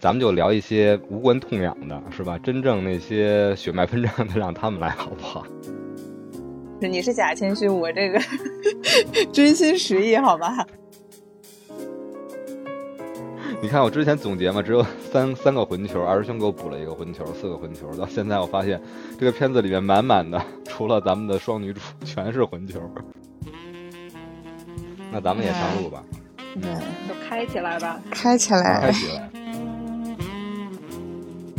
咱们就聊一些无关痛痒的，是吧？真正那些血脉喷张的，让他们来好不好？你是假谦虚，我这个 真心实意，好吧？你看我之前总结嘛，只有三三个混球，二师兄给我补了一个混球，四个混球。到现在我发现这个片子里面满满的，除了咱们的双女主，全是混球。那咱们也上路吧，嗯，就开起来吧，开起来，开起来。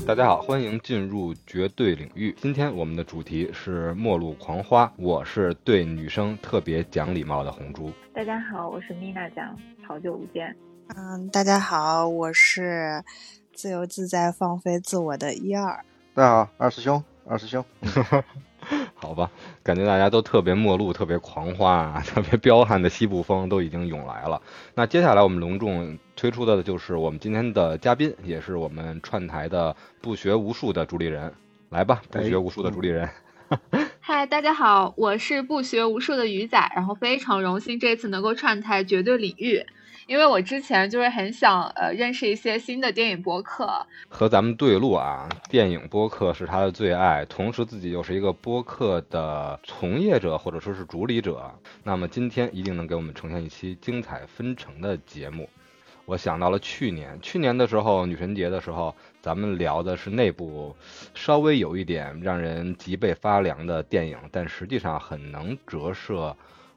大家好，欢迎进入绝对领域。今天我们的主题是末路狂花，我是对女生特别讲礼貌的红珠。大家好，我是米娜酱，好久不见。嗯，大家好，我是自由自在放飞自我的一二。大家好，二师兄，二师兄。好吧，感觉大家都特别末路，特别狂花啊，特别彪悍的西部风都已经涌来了。那接下来我们隆重推出的就是我们今天的嘉宾，也是我们串台的不学无术的主理人，来吧，不学无术的主理人。嗨，大家好，我是不学无术的鱼仔，然后非常荣幸这次能够串台绝对领域。因为我之前就是很想呃认识一些新的电影播客，和咱们对路啊，电影播客是他的最爱，同时自己又是一个播客的从业者或者说是主理者，那么今天一定能给我们呈现一期精彩纷呈的节目。我想到了去年，去年的时候女神节的时候，咱们聊的是那部稍微有一点让人脊背发凉的电影，但实际上很能折射。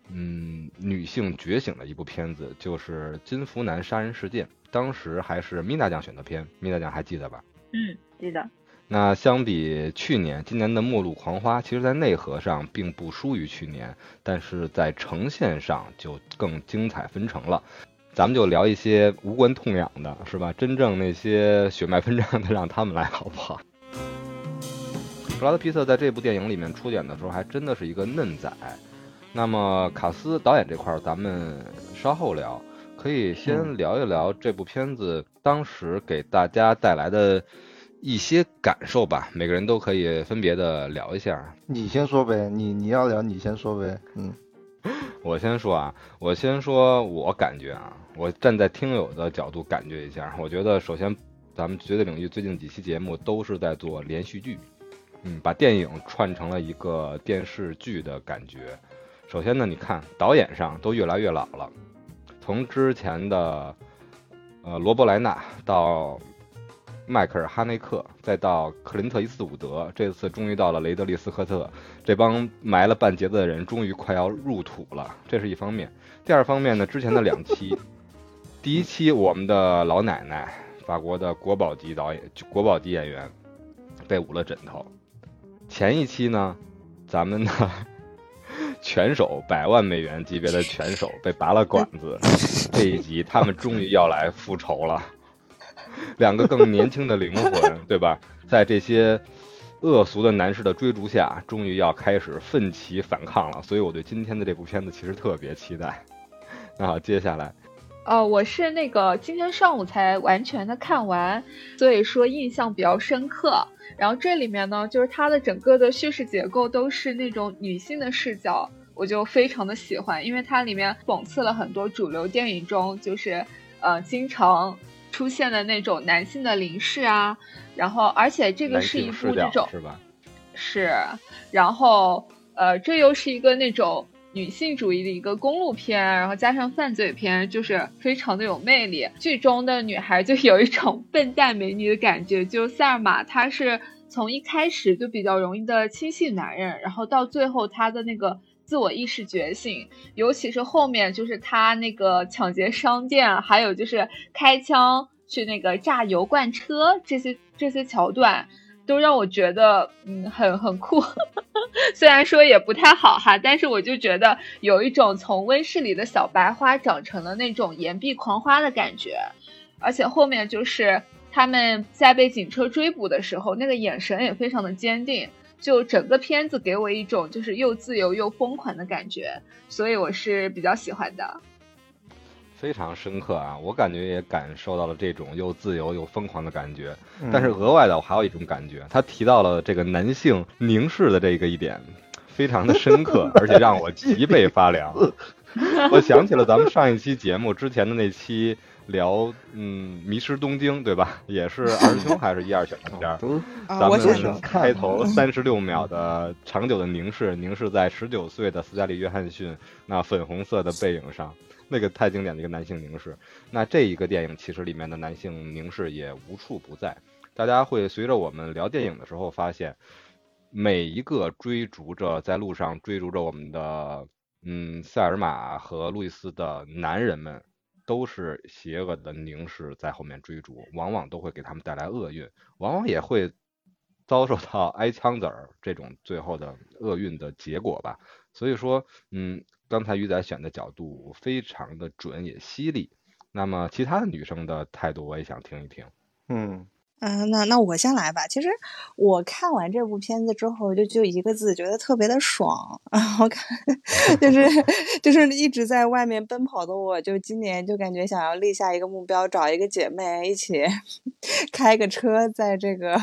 嗯，女性觉醒的一部片子就是《金福南杀人事件》，当时还是米娜酱选的片，米娜酱还记得吧？嗯，记得。那相比去年，今年的《末路狂花》，其实在内核上并不输于去年，但是在呈现上就更精彩纷呈了。咱们就聊一些无关痛痒的，是吧？真正那些血脉喷张的，让他们来好不好？布拉德皮特在这部电影里面出演的时候，还真的是一个嫩仔。那么卡斯导演这块儿，咱们稍后聊，可以先聊一聊这部片子当时给大家带来的一些感受吧。每个人都可以分别的聊一下。你先说呗，你你要聊你先说呗。嗯，我先说啊，我先说我感觉啊，我站在听友的角度感觉一下，我觉得首先咱们绝对领域最近几期节目都是在做连续剧，嗯，把电影串成了一个电视剧的感觉。首先呢，你看导演上都越来越老了，从之前的呃罗伯莱纳到迈克尔哈内克，再到克林特伊斯伍德，这次终于到了雷德利斯科特，这帮埋了半截子的人终于快要入土了，这是一方面。第二方面呢，之前的两期，第一期我们的老奶奶，法国的国宝级导演、国宝级演员被捂了枕头，前一期呢，咱们的。拳手百万美元级别的拳手被拔了管子，这一集他们终于要来复仇了。两个更年轻的灵魂，对吧？在这些恶俗的男士的追逐下，终于要开始奋起反抗了。所以我对今天的这部片子其实特别期待。那好，接下来，呃，我是那个今天上午才完全的看完，所以说印象比较深刻。然后这里面呢，就是它的整个的叙事结构都是那种女性的视角，我就非常的喜欢，因为它里面讽刺了很多主流电影中就是呃经常出现的那种男性的凝视啊，然后而且这个是一部这种是吧？是，然后呃这又是一个那种。女性主义的一个公路片，然后加上犯罪片，就是非常的有魅力。剧中的女孩就有一种 笨蛋美女的感觉。就塞尔玛，她是从一开始就比较容易的轻信男人，然后到最后她的那个自我意识觉醒，尤其是后面就是他那个抢劫商店，还有就是开枪去那个炸油罐车这些这些桥段。都让我觉得，嗯，很很酷，虽然说也不太好哈，但是我就觉得有一种从温室里的小白花长成了那种岩壁狂花的感觉，而且后面就是他们在被警车追捕的时候，那个眼神也非常的坚定，就整个片子给我一种就是又自由又疯狂的感觉，所以我是比较喜欢的。非常深刻啊！我感觉也感受到了这种又自由又疯狂的感觉。但是额外的，我还有一种感觉，他提到了这个男性凝视的这个一点，非常的深刻，而且让我脊背发凉。我想起了咱们上一期节目之前的那期聊嗯《迷失东京》，对吧？也是二师兄还是一二选的片儿。咱们开头三十六秒的长久的凝视，凝视在十九岁的斯嘉丽·约翰逊那粉红色的背影上，那个太经典的一个男性凝视。那这一个电影其实里面的男性凝视也无处不在。大家会随着我们聊电影的时候发现，每一个追逐着在路上追逐着我们的嗯塞尔玛和路易斯的男人们，都是邪恶的凝视在后面追逐，往往都会给他们带来厄运，往往也会遭受到挨枪子儿这种最后的厄运的结果吧。所以说，嗯，刚才鱼仔选的角度非常的准也犀利。那么其他的女生的态度我也想听一听。嗯嗯，那那我先来吧。其实我看完这部片子之后，就就一个字，觉得特别的爽。然后看，就是就是一直在外面奔跑的我，就今年就感觉想要立下一个目标，找一个姐妹一起 开个车，在这个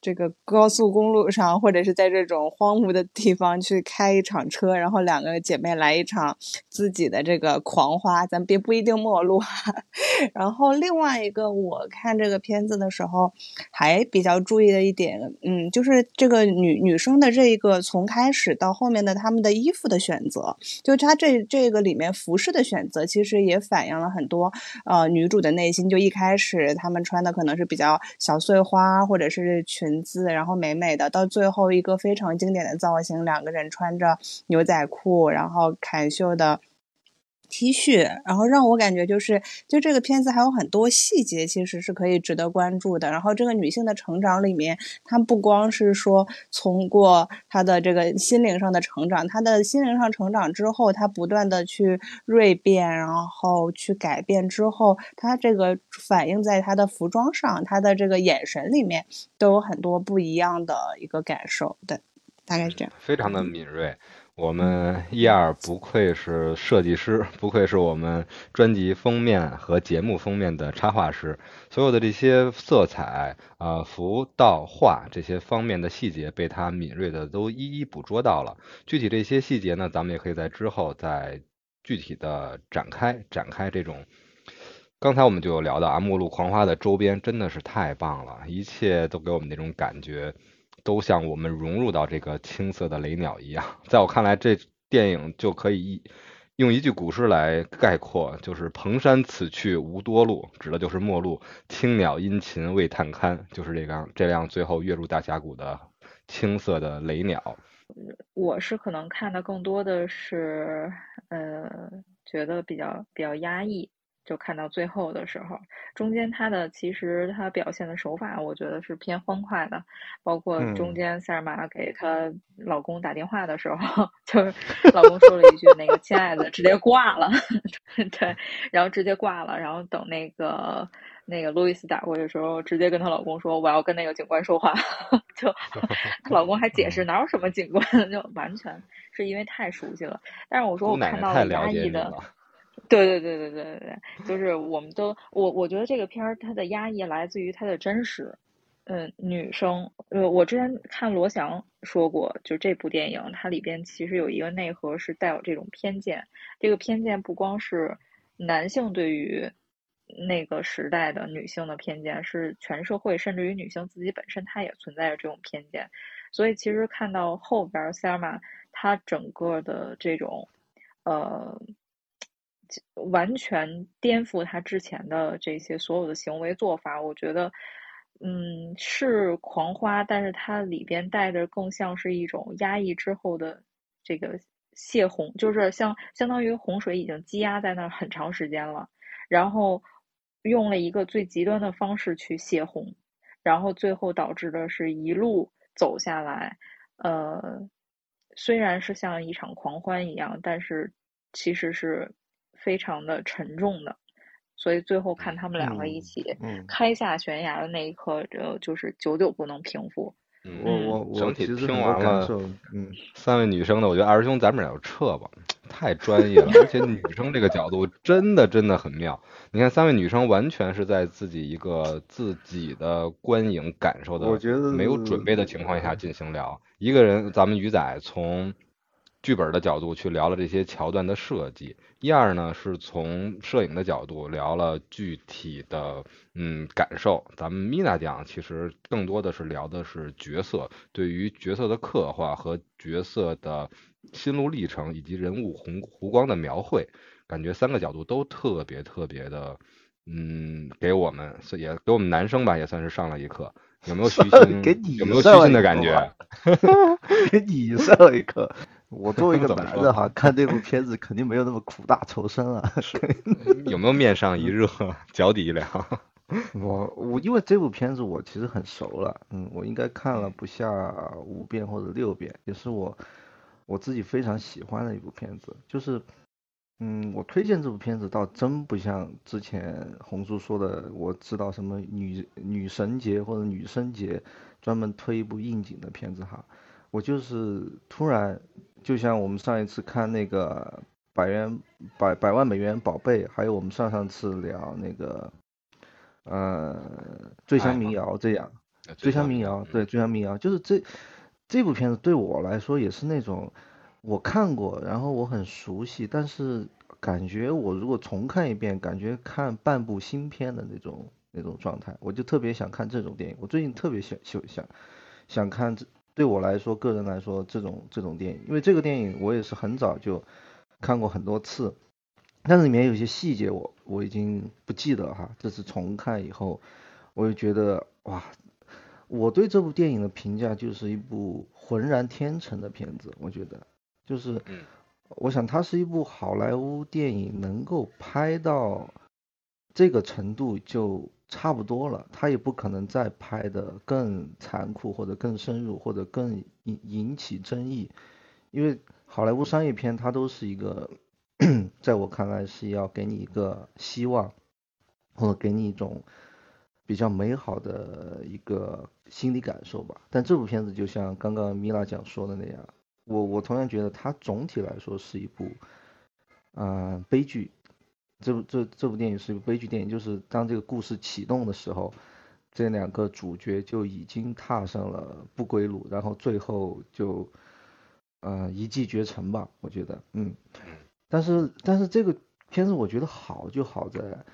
这个高速公路上，或者是在这种荒芜的地方去开一场车，然后两个姐妹来一场自己的这个狂花，咱别不一定陌路。然后另外一个，我看这个片子的时候。还比较注意的一点，嗯，就是这个女女生的这一个从开始到后面的她们的衣服的选择，就她这这个里面服饰的选择，其实也反映了很多呃女主的内心。就一开始她们穿的可能是比较小碎花或者是裙子，然后美美的，到最后一个非常经典的造型，两个人穿着牛仔裤，然后坎袖的。T 恤，然后让我感觉就是，就这个片子还有很多细节，其实是可以值得关注的。然后这个女性的成长里面，她不光是说通过她的这个心灵上的成长，她的心灵上成长之后，她不断的去锐变，然后去改变之后，她这个反映在她的服装上，她的这个眼神里面都有很多不一样的一个感受。对，大概是这样。非常的敏锐。我们一二不愧是设计师，不愧是我们专辑封面和节目封面的插画师，所有的这些色彩啊、服、道、画这些方面的细节被他敏锐的都一一捕捉到了。具体这些细节呢，咱们也可以在之后再具体的展开展开这种。刚才我们就有聊到啊，末路狂花的周边真的是太棒了，一切都给我们那种感觉。都像我们融入到这个青色的雷鸟一样，在我看来，这电影就可以一用一句古诗来概括，就是“蓬山此去无多路”，指的就是末路。青鸟殷勤为探看，就是这辆这辆最后跃入大峡谷的青色的雷鸟。我是可能看的更多的是，呃，觉得比较比较压抑。就看到最后的时候，中间他的其实他表现的手法，我觉得是偏欢快的，包括中间塞尔玛给她老公打电话的时候，就是老公说了一句那个亲爱的，直接挂了，对，然后直接挂了，然后等那个那个路易斯打过去的时候，直接跟她老公说我要跟那个警官说话，就 她老公还解释哪有什么警官，就完全是因为太熟悉了，但是我说我看到了压抑的。对对对对对对对，就是我们都我我觉得这个片儿它的压抑来自于它的真实，嗯，女生，呃，我之前看罗翔说过，就这部电影它里边其实有一个内核是带有这种偏见，这个偏见不光是男性对于那个时代的女性的偏见，是全社会甚至于女性自己本身她也存在着这种偏见，所以其实看到后边塞尔玛她整个的这种，呃。完全颠覆他之前的这些所有的行为做法，我觉得，嗯，是狂花，但是它里边带着更像是一种压抑之后的这个泄洪，就是像相当于洪水已经积压在那很长时间了，然后用了一个最极端的方式去泄洪，然后最后导致的是一路走下来，呃，虽然是像一场狂欢一样，但是其实是。非常的沉重的，所以最后看他们两个一起开下悬崖的那一刻，就就是久久不能平复。我我我整体听完了，嗯，三位女生的，我觉得二师兄咱们俩就撤吧，太专业了，而且女生这个角度真的真的很妙。你看三位女生完全是在自己一个自己的观影感受的，我觉得没有准备的情况下进行聊。一个人，咱们鱼仔从。剧本的角度去聊了这些桥段的设计，一二呢是从摄影的角度聊了具体的嗯感受。咱们米娜讲其实更多的是聊的是角色，对于角色的刻画和角色的心路历程以及人物红弧光的描绘，感觉三个角度都特别特别的嗯给我们也给我们男生吧也算是上了一课。有没有虚心？给你有没有虚心的感觉？给你上了一课。我作为一个 男的哈，看这部片子肯定没有那么苦大仇深啊。有没有面上一热，脚底一凉？我我因为这部片子我其实很熟了，嗯，我应该看了不下五遍或者六遍，也是我我自己非常喜欢的一部片子，就是。嗯，我推荐这部片子倒真不像之前红叔说的，我知道什么女女神节或者女生节，专门推一部应景的片子哈。我就是突然，就像我们上一次看那个百元百百万美元宝贝，还有我们上上次聊那个，呃，醉乡民谣这样，醉乡民谣对醉乡民谣，就是这这部片子对我来说也是那种。我看过，然后我很熟悉，但是感觉我如果重看一遍，感觉看半部新片的那种那种状态，我就特别想看这种电影。我最近特别想想想想看，这对我来说，个人来说，这种这种电影，因为这个电影我也是很早就看过很多次，但是里面有些细节我我已经不记得哈。这次重看以后，我就觉得哇，我对这部电影的评价就是一部浑然天成的片子，我觉得。就是，我想它是一部好莱坞电影，能够拍到这个程度就差不多了。他也不可能再拍的更残酷，或者更深入，或者更引引起争议。因为好莱坞商业片它都是一个，在我看来是要给你一个希望，或者给你一种比较美好的一个心理感受吧。但这部片子就像刚刚米拉讲说的那样。我我同样觉得它总体来说是一部，嗯，悲剧。这部这这部电影是一部悲剧电影，就是当这个故事启动的时候，这两个主角就已经踏上了不归路，然后最后就，嗯，一骑绝尘吧。我觉得，嗯，但是但是这个片子我觉得好就好在，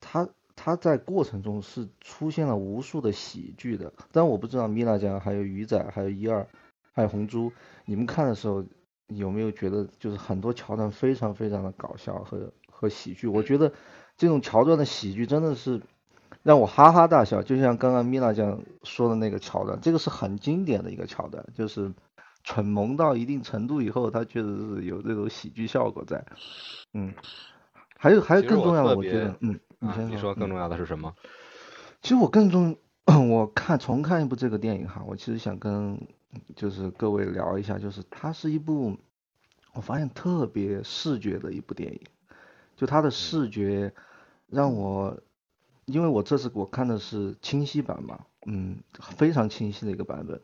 它它在过程中是出现了无数的喜剧的。但我不知道米娜酱还有鱼仔还有一二。还有红猪，你们看的时候有没有觉得就是很多桥段非常非常的搞笑和和喜剧？我觉得这种桥段的喜剧真的是让我哈哈大笑。就像刚刚米娜酱说的那个桥段，这个是很经典的一个桥段，就是蠢萌到一定程度以后，它确实是有这种喜剧效果在。嗯，还有还有更重要的，我觉得，嗯，你先你说更重要的是什么？其实我更重，我看重看一部这个电影哈，我其实想跟。就是各位聊一下，就是它是一部，我发现特别视觉的一部电影，就它的视觉让我，因为我这次我看的是清晰版嘛，嗯，非常清晰的一个版本，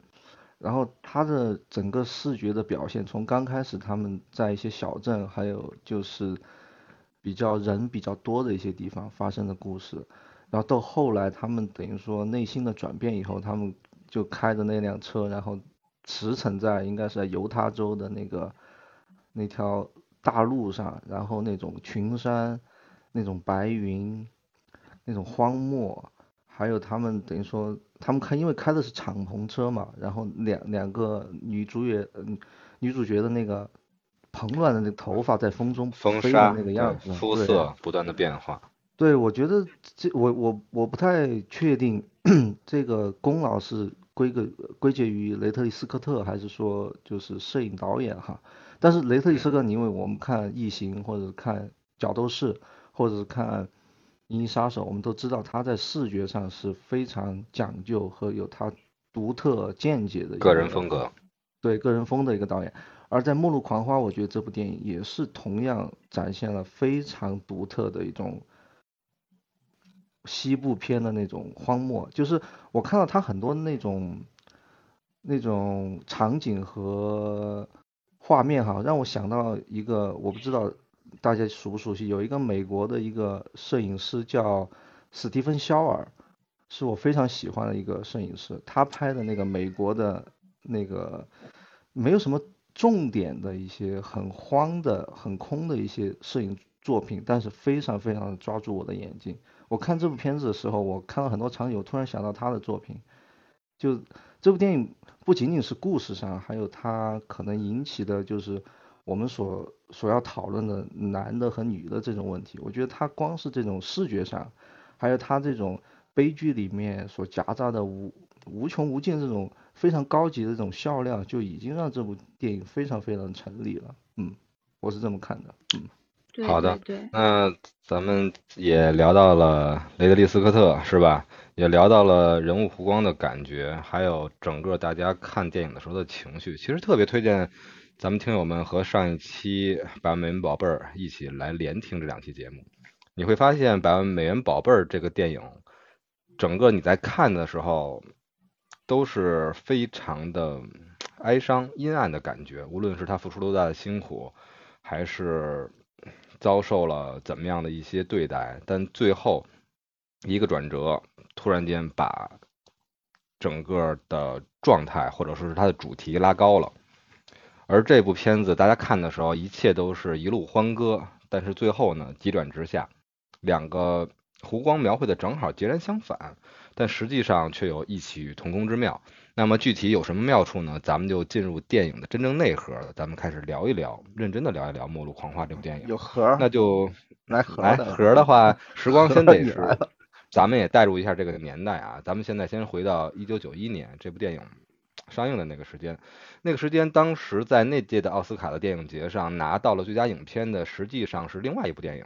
然后它的整个视觉的表现，从刚开始他们在一些小镇，还有就是比较人比较多的一些地方发生的故事，然后到后来他们等于说内心的转变以后，他们就开着那辆车，然后。驰骋在应该是在犹他州的那个那条大路上，然后那种群山、那种白云、那种荒漠，还有他们等于说他们开，因为开的是敞篷车嘛，然后两两个女主角，女主角的那个蓬乱的那个头发在风中飞的那个样子，肤色不断的变化。对，我觉得这我我我不太确定 这个功劳是。归个归结于雷特利·斯科特，还是说就是摄影导演哈？但是雷特里·斯科特，因为我们看《异形》或者看《角斗士》或者是看《银翼杀手》，我们都知道他在视觉上是非常讲究和有他独特见解的个人风格，对个人风的一个导演。而在《末路狂花》，我觉得这部电影也是同样展现了非常独特的一种。西部片的那种荒漠，就是我看到他很多那种那种场景和画面哈，让我想到一个，我不知道大家熟不熟悉，有一个美国的一个摄影师叫史蒂芬肖尔，是我非常喜欢的一个摄影师，他拍的那个美国的那个没有什么重点的一些很荒的、很空的一些摄影作品，但是非常非常抓住我的眼睛。我看这部片子的时候，我看到很多场景，我突然想到他的作品。就这部电影不仅仅是故事上，还有它可能引起的就是我们所所要讨论的男的和女的这种问题。我觉得它光是这种视觉上，还有它这种悲剧里面所夹杂的无无穷无尽这种非常高级的这种笑料，就已经让这部电影非常非常成立了。嗯，我是这么看的。嗯。好的，对，那咱们也聊到了雷德利·斯科特，是吧？也聊到了人物弧光的感觉，还有整个大家看电影的时候的情绪。其实特别推荐咱们听友们和上一期《百万美元宝贝儿》一起来连听这两期节目。你会发现，《百万美元宝贝儿》这个电影，整个你在看的时候都是非常的哀伤、阴暗的感觉。无论是他付出多大的辛苦，还是遭受了怎么样的一些对待，但最后一个转折，突然间把整个的状态或者说是它的主题拉高了。而这部片子大家看的时候，一切都是一路欢歌，但是最后呢，急转直下，两个湖光描绘的正好截然相反，但实际上却有异曲同工之妙。那么具体有什么妙处呢？咱们就进入电影的真正内核了。咱们开始聊一聊，认真的聊一聊《末路狂花》这部电影。有核，那就来盒来盒的话，时光先得是，咱们也带入一下这个年代啊。咱们现在先回到一九九一年这部电影上映的那个时间，那个时间当时在那届的奥斯卡的电影节上拿到了最佳影片的，实际上是另外一部电影。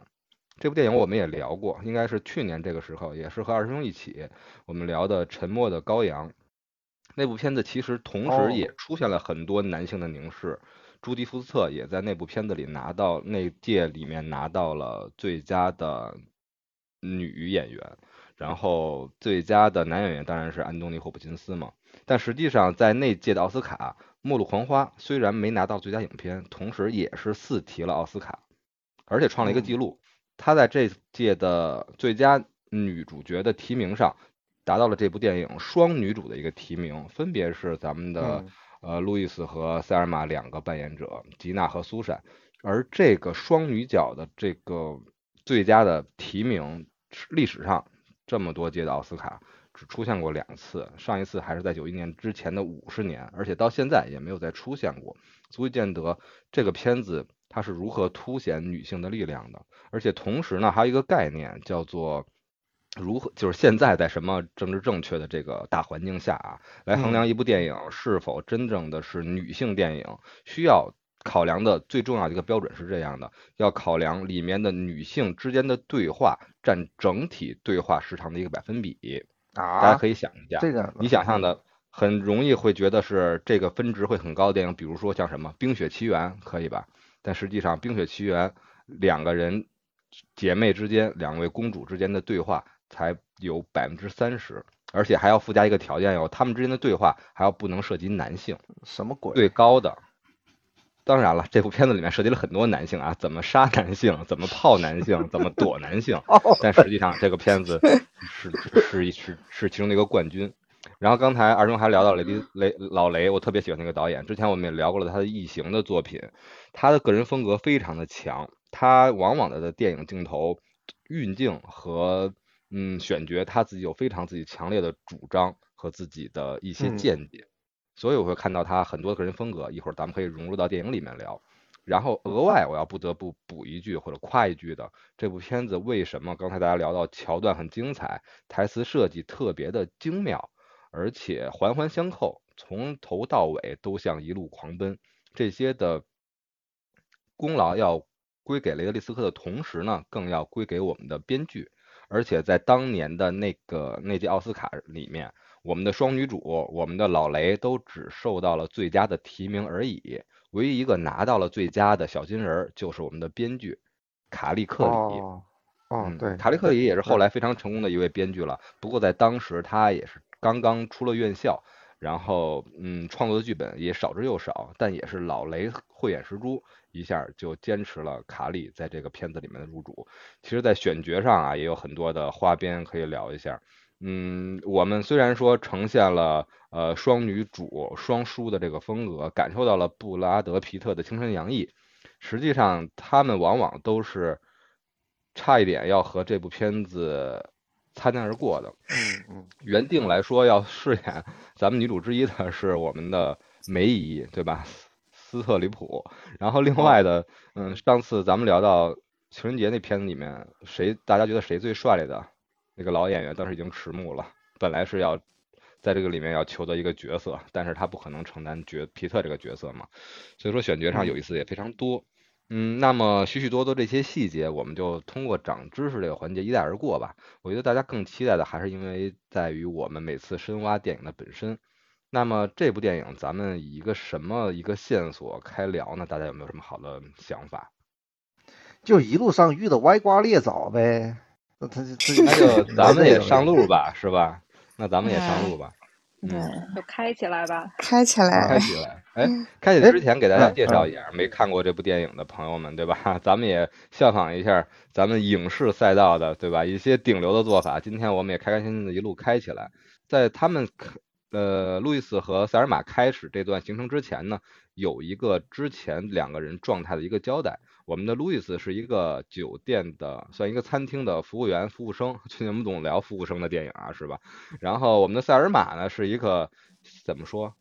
这部电影我们也聊过，应该是去年这个时候，也是和二师兄一起我们聊的《沉默的羔羊》。那部片子其实同时也出现了很多男性的凝视，朱迪福斯特也在那部片子里拿到那届里面拿到了最佳的女演员，然后最佳的男演员当然是安东尼霍普金斯嘛。但实际上在那届的奥斯卡，《末路狂花》虽然没拿到最佳影片，同时也是四提了奥斯卡，而且创了一个记录，他在这届的最佳女主角的提名上。达到了这部电影双女主的一个提名，分别是咱们的呃路易斯和塞尔玛两个扮演者吉娜和苏珊，而这个双女角的这个最佳的提名，历史上这么多届的奥斯卡只出现过两次，上一次还是在九一年之前的五十年，而且到现在也没有再出现过，足以见得这个片子它是如何凸显女性的力量的，而且同时呢还有一个概念叫做。如何就是现在在什么政治正确的这个大环境下啊，来衡量一部电影是否真正的是女性电影，需要考量的最重要的一个标准是这样的：要考量里面的女性之间的对话占整体对话时长的一个百分比。啊，大家可以想一下，这个你想象的很容易会觉得是这个分值会很高的电影，比如说像什么《冰雪奇缘》，可以吧？但实际上，《冰雪奇缘》两个人姐妹之间，两位公主之间的对话。才有百分之三十，而且还要附加一个条件哟，他们之间的对话还要不能涉及男性。什么鬼？最高的。当然了，这部片子里面涉及了很多男性啊，怎么杀男性，怎么泡男性，怎么躲男性。但实际上，这个片子是是是是其中的一个冠军。然后刚才二中还聊到雷迪雷老雷，我特别喜欢那个导演。之前我们也聊过了他的异形的作品，他的个人风格非常的强，他往往的的电影镜头运镜和。嗯，选角他自己有非常自己强烈的主张和自己的一些见解，所以我会看到他很多个人风格。一会儿咱们可以融入到电影里面聊。然后额外我要不得不补一句或者夸一句的，这部片子为什么刚才大家聊到桥段很精彩，台词设计特别的精妙，而且环环相扣，从头到尾都像一路狂奔。这些的功劳要归给雷德利·斯科的同时呢，更要归给我们的编剧。而且在当年的那个那届奥斯卡里面，我们的双女主，我们的老雷都只受到了最佳的提名而已。唯一一个拿到了最佳的小金人，就是我们的编剧卡利克里。哦，哦，对，卡利克里也是后来非常成功的一位编剧了。不过在当时，他也是刚刚出了院校，然后嗯，创作的剧本也少之又少，但也是老雷慧眼识珠。一下就坚持了卡莉在这个片子里面的入主。其实，在选角上啊，也有很多的花边可以聊一下。嗯，我们虽然说呈现了呃双女主双姝的这个风格，感受到了布拉德皮特的青春洋溢，实际上他们往往都是差一点要和这部片子擦肩而过的。嗯嗯原定来说要饰演咱们女主之一的是我们的梅姨，对吧？斯特里普。然后另外的，嗯，上次咱们聊到情人节那片子里面，谁大家觉得谁最帅来的？那个老演员当时已经迟暮了，本来是要在这个里面要求得一个角色，但是他不可能承担角皮特这个角色嘛，所以说选角上有意思也非常多。嗯，那么许许多多这些细节，我们就通过长知识这个环节一带而过吧。我觉得大家更期待的还是因为在于我们每次深挖电影的本身。那么这部电影咱们以一个什么一个线索开聊呢？大家有没有什么好的想法？就一路上遇到歪瓜裂枣呗。那他就这那就咱们也上路吧，是吧？那咱们也上路吧。嗯，就开起来吧。开起来开来，起来，哎，开起来之前给大家介绍一下没看过这部电影的朋友们，对吧？咱们也效仿一下咱们影视赛道的，对吧？一些顶流的做法。今天我们也开开心心的一路开起来。在他们呃路易斯和塞尔玛开始这段行程之前呢，有一个之前两个人状态的一个交代。我们的路易斯是一个酒店的，算一个餐厅的服务员、服务生。去年我们总聊服务生的电影啊，是吧？然后我们的塞尔玛呢，是一个怎么说？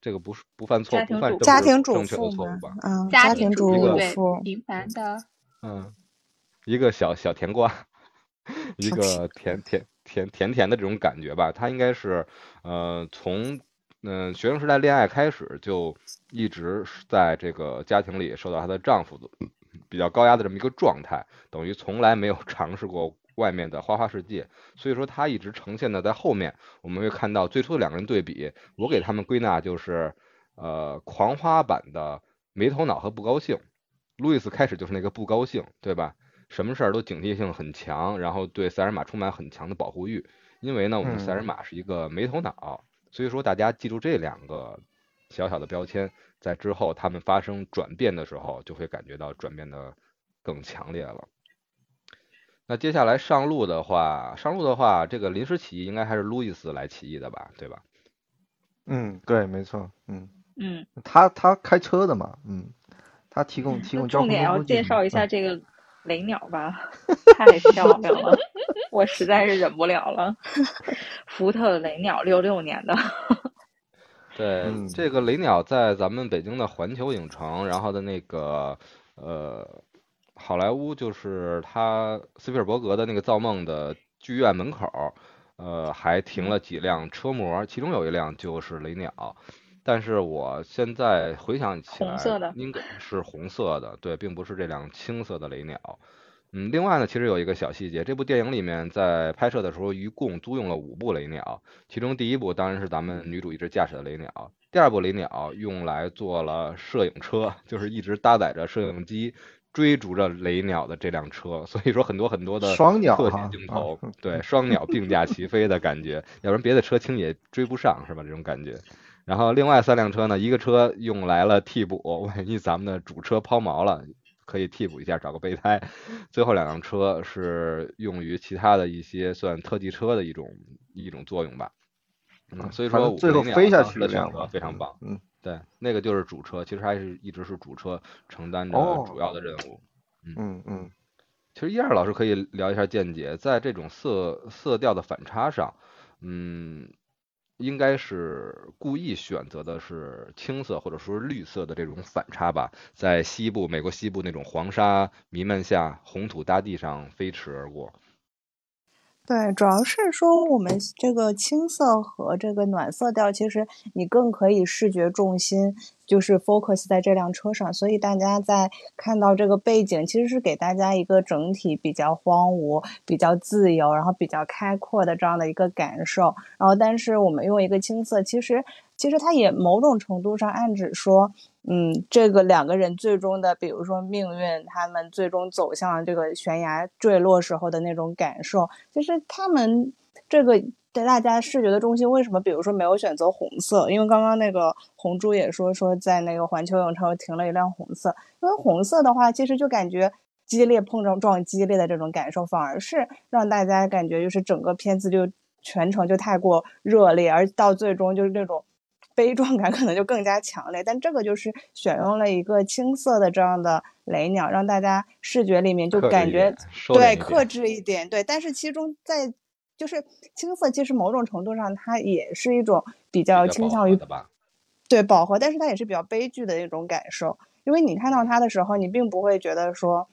这个不是不犯错，家庭不犯主家庭主正确的妇嘛错误吧？，嗯，家庭主妇，平凡的，嗯，一个小小甜瓜，一个甜甜甜甜甜的这种感觉吧。她应该是呃从嗯、学生时代恋爱开始，就一直在这个家庭里受到她的丈夫的比较高压的这么一个状态，等于从来没有 尝试过外面的花花世界。所以说她一直呈现的在后面，我们会看到最初的两个人对比，我给他们归纳就是呃狂花版的没头脑和不高兴。路易斯开始就是那个不高兴，对吧？什么事儿都警惕性很强，然后对塞尔玛充满很强的保护欲。因为呢，我们的塞尔玛是一个没头脑，所以说大家记住这两个小小的标签，在之后他们发生转变的时候，就会感觉到转变的更强烈了。那接下来上路的话，上路的话，这个临时起义应该还是路易斯来起义的吧，对吧？嗯，对，没错，嗯，嗯，他他开车的嘛，嗯，他提供 提供交通重点要介绍一下嗯这个雷鸟吧，太漂亮了，我实在是忍不了了。福特的雷鸟，六六年的，对，嗯这个雷鸟在咱们北京的环球影城，然后的那个呃好莱坞，就是他斯皮尔伯格的那个造梦的剧院门口，呃还停了几辆车模，其中有一辆就是雷鸟。但是我现在回想起来，红色的应该是红色的，对，并不是这辆青色的雷鸟。嗯，另外呢，其实有一个小细节，这部电影里面在拍摄的时候一共租用了五部雷鸟，其中第一部当然是咱们女主一直驾驶的雷鸟，第二部雷鸟用来做了摄影车，就是一直搭载着摄影机追逐着雷鸟的这辆车，所以说很多很多的双鸟特写镜头，对，双鸟并驾齐飞的感觉，要不然别的车轻也追不上，是吧？这种感觉。然后另外三辆车呢，一个车用来了替补，万一咱们的主车抛锚了，可以替补一下，找个备胎。最后两辆车是用于其他的一些算特技车的一种一种作用吧。嗯，所以说最后飞下去的选择去一辆嘛非常棒。嗯，对，那个就是主车，其实还是一直是主车承担着哦主要的任务。嗯嗯其实一二老师可以聊一下见解，在这种色色调的反差上，嗯，应该是故意选择的是青色或者说绿色的这种反差吧，在西部美国西部那种黄沙弥漫下，红土大地上飞驰而过。对，主要是说我们这个青色和这个暖色调，其实你更可以视觉重心就是 focus 在这辆车上，所以大家在看到这个背景，其实是给大家一个整体比较荒芜、比较自由，然后比较开阔的这样的一个感受。然后，但是我们用一个青色，其实其实它也某种程度上暗指说，嗯，这个两个人最终的，比如说命运，他们最终走向这个悬崖坠落时候的那种感受，就是他们这个在大家视觉的中心，为什么比如说没有选择红色？因为刚刚那个红珠也说说在那个环球影城停了一辆红色，因为红色的话，其实就感觉。激烈碰撞撞激烈的这种感受，反而是让大家感觉就是整个片子就全程就太过热烈，而到最终就是那种悲壮感可能就更加强烈。但这个就是选用了一个青色的这样的雷鸟，让大家视觉里面就感觉对克制一点，对。但是其中在就是青色，其实某种程度上它也是一种比较倾向于？对饱和，但是它也是比较悲剧的一种感受，因为你看到它的时候，你并不会觉得说，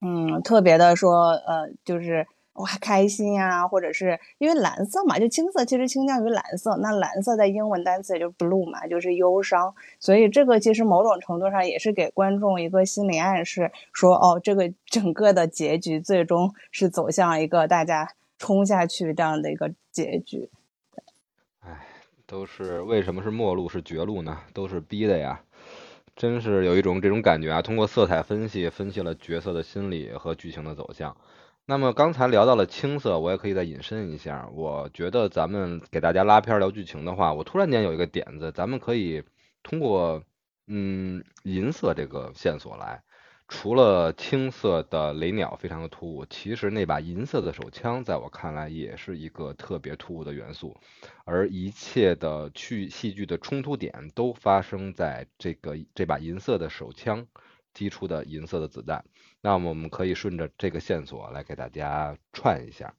嗯，特别的说，呃，就是哇开心呀、或者是因为蓝色嘛，就青色其实倾向于蓝色，那蓝色在英文单词也就 blue 嘛，就是忧伤，所以这个其实某种程度上也是给观众一个心理暗示，说哦，这个整个的结局最终是走向一个大家冲下去这样的一个结局。都是为什么是末路是绝路呢？都是逼的呀！真是有一种这种感觉啊！通过色彩分析，分析了角色的心理和剧情的走向。那么刚才聊到了青色，我也可以再引申一下。我觉得咱们给大家拉片聊剧情的话，我突然间有一个点子，咱们可以通过嗯银色这个线索来。除了青色的雷鸟非常的突兀，其实那把银色的手枪在我看来也是一个特别突兀的元素，而一切的去戏剧的冲突点都发生在这个这把银色的手枪击出的银色的子弹。那么我们可以顺着这个线索来给大家串一下。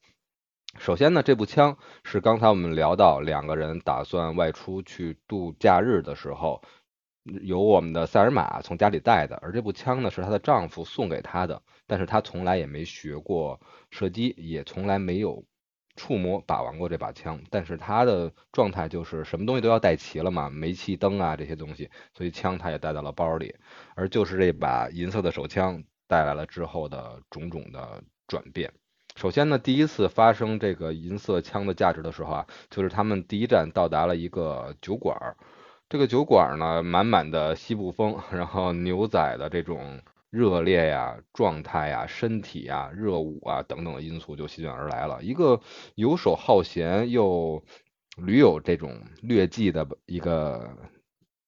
首先呢，这步枪是刚才我们聊到两个人打算外出去度假日的时候，由我们的塞尔玛从家里带的，而这步枪呢是她的丈夫送给她的，但是她从来也没学过射击，也从来没有触摸把玩过这把枪，但是她的状态就是什么东西都要带齐了嘛，煤气灯啊这些东西，所以枪她也带到了包里，而就是这把银色的手枪带来了之后的种种的转变。首先呢，第一次发生这个银色枪的价值的时候啊，就是他们第一站到达了一个酒馆儿。这个酒馆儿呢，满满的西部风，然后牛仔的这种热烈呀、状态呀、身体呀、热舞啊等等的因素就席卷而来了。一个游手好闲又屡有这种劣迹的一个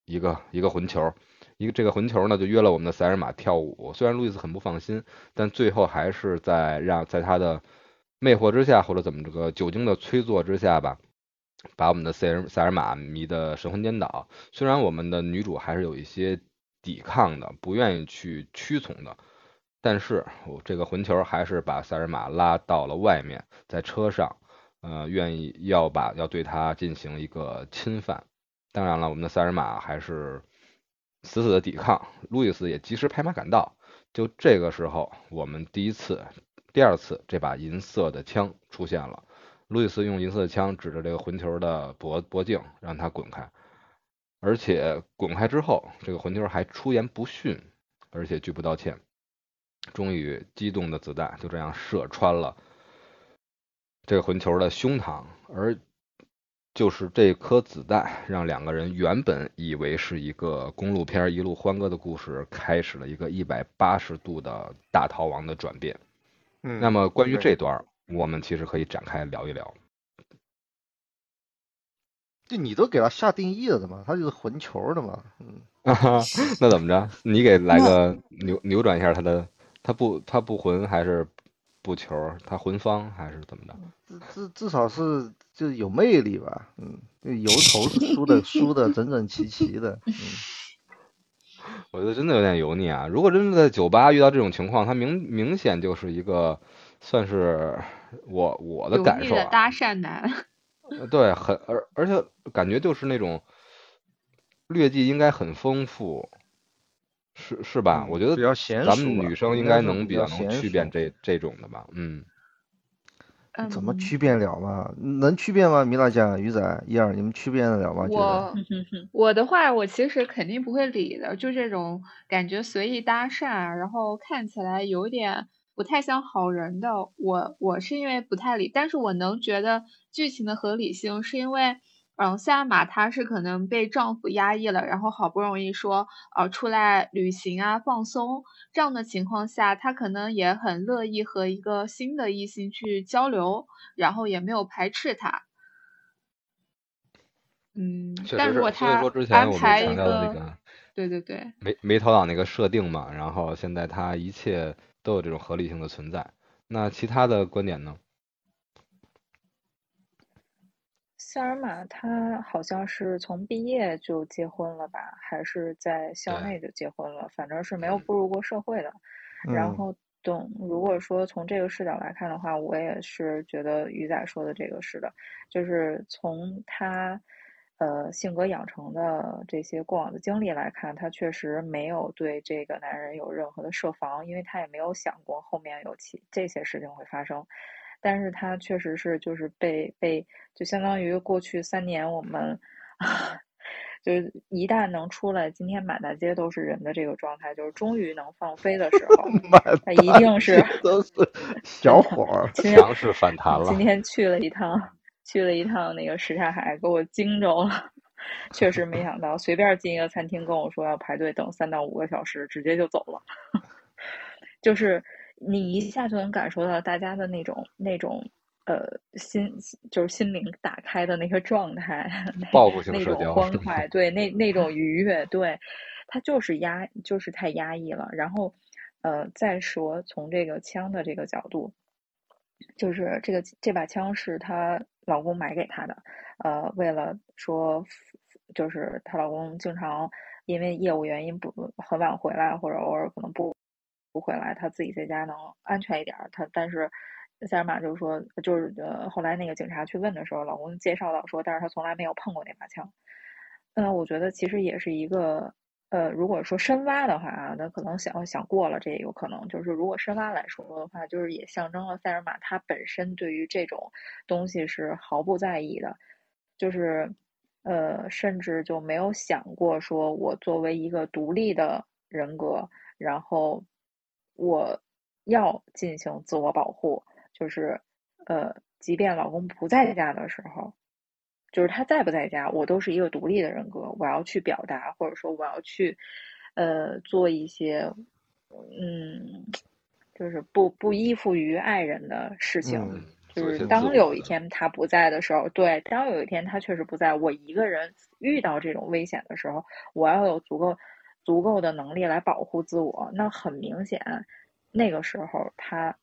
一个一个混球，一个这个混球呢就约了我们的塞尔玛跳舞。虽然路易斯很不放心，但最后还是在让在他的魅惑之下，或者怎么这个酒精的催作之下吧。把我们的塞尔塞尔玛迷得神魂颠倒。虽然我们的女主还是有一些抵抗的，不愿意去屈从的，但是我这个混球还是把塞尔玛拉到了外面，在车上，呃，愿意要把要对她进行一个侵犯。当然了，我们的塞尔玛还是死死的抵抗，路易斯也及时拍马赶到。就这个时候，我们第一次、第二次这把银色的枪出现了。路易斯用银色的枪指着这个混球的脖脖颈，让他滚开。而且滚开之后，这个混球还出言不逊，而且拒不道歉。终于，激动的子弹就这样射穿了这个混球的胸膛，而就是这颗子弹，让两个人原本以为是一个公路片一路欢歌的故事，开始了一个一百八十度的大逃亡的转变。嗯，那么关于这段，我们其实可以展开聊一聊。就你都给他下定义了的嘛，他就是混球的嘛，嗯，那怎么着？你给来个扭扭转一下他的，他不他不混还是不球？他混方还是怎么的？至至至少是就是有魅力吧，嗯，就由头是梳的梳的整整齐齐的，嗯，我觉得真的有点油腻啊！如果真的在酒吧遇到这种情况，他明明显就是一个算是我我的感受啊，腻的搭讪男，呃对，很而而且感觉就是那种劣迹应该很丰富，是是吧？嗯我觉得比较娴咱们女生应该能比较能区辨这这种的吧？嗯。嗯怎么区辨了嘛？能区辨吗？米娜酱、鱼仔、一二，你们区辨得了吗？我我的话，我其实肯定不会理的，就这种感觉随意搭讪，然后看起来有点不太像好人的，我我是因为不太理，但是我能觉得剧情的合理性，是因为，嗯，塞尔玛她是可能被丈夫压抑了，然后好不容易说，呃，出来旅行啊，放松这样的情况下，她可能也很乐意和一个新的异性去交流，然后也没有排斥他。嗯，但如果他所以说之前安排一个，对对对，没没头脑那个设定嘛，然后现在他一切都有这种合理性的存在。那其他的观点呢？塞尔玛他好像是从毕业就结婚了吧，还是在校内就结婚了？反正是没有步入过社会的。然嗯后，懂，如果说从这个视角来看的话，我也是觉得鱼仔说的这个是的，就是从他呃性格养成的这些过往的经历来看，他确实没有对这个男人有任何的设防，因为他也没有想过后面有其这些事情会发生。但是它确实是就是被被就相当于过去三年我们 就是一旦能出来，今天满大街都是人的这个状态，就是终于能放飞的时候，他一定是都是小伙儿。今天强势反弹了今。天去了一趟，去了一趟那个什刹海，给我惊着了。确实没想到，随便进一个餐厅跟我说要排队等三到五个小时，直接就走了。就是你一下就能感受到大家的那种那种呃心，就是心灵打开的那个状态，那报复性那种社交欢快，对，那 那种愉悦，对，他就是压，就是太压抑了。然后，呃，再说从这个枪的这个角度，就是这个这把枪是她老公买给她的，呃，为了说，就是她老公经常因为业务原因不很晚回来，或者偶尔可能不不回来，她自己在家能安全一点儿。她但是塞尔玛就说，就是呃，后来那个警察去问的时候，老公介绍到说，但是他从来没有碰过那把枪。那，我觉得其实也是一个。呃，如果说深挖的话啊，那可能想想过了，这也有可能。就是如果深挖来说的话，就是也象征了塞尔玛她本身对于这种东西是毫不在意的，就是呃，甚至就没有想过说我作为一个独立的人格，然后我要进行自我保护，就是呃，即便老公不在家的时候。就是他在不在家，我都是一个独立的人格，我要去表达，或者说我要去，呃，做一些，嗯，就是不不依附于爱人的事情。嗯就是当有一天他不在的时候，对，当有一天他确实不在，我一个人遇到这种危险的时候，我要有足够足够的能力来保护自我。那很明显，那个时候他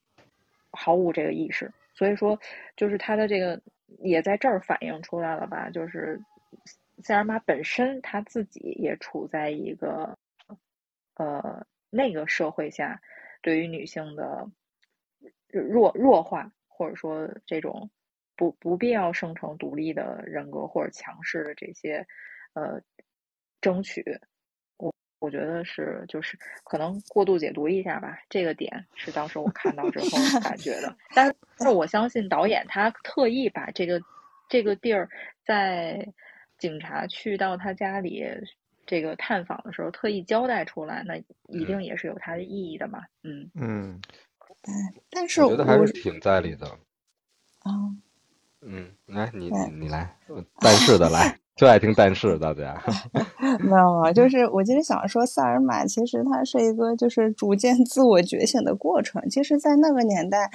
毫无这个意识，所以说，就是他的这个也在这儿反映出来了吧？就是塞尔玛本身他自己也处在一个呃那个社会下，对于女性的弱弱化，或者说这种不不必要生成独立的人格或者强势的这些呃争取，我我觉得是就是可能过度解读一下吧，这个点是当时我看到之后感觉的，但是我相信导演他特意把这个这个地儿在警察去到他家里。这个探访的时候特意交代出来，那一定也是有它的意义的嘛。嗯嗯，但是我觉得还是挺在理的。啊，嗯，来你你你来，但是的来，就爱听但是，大家。没有啊，就是我其实想说，萨尔玛其实它是一个就是逐渐自我觉醒的过程。其实，在那个年代，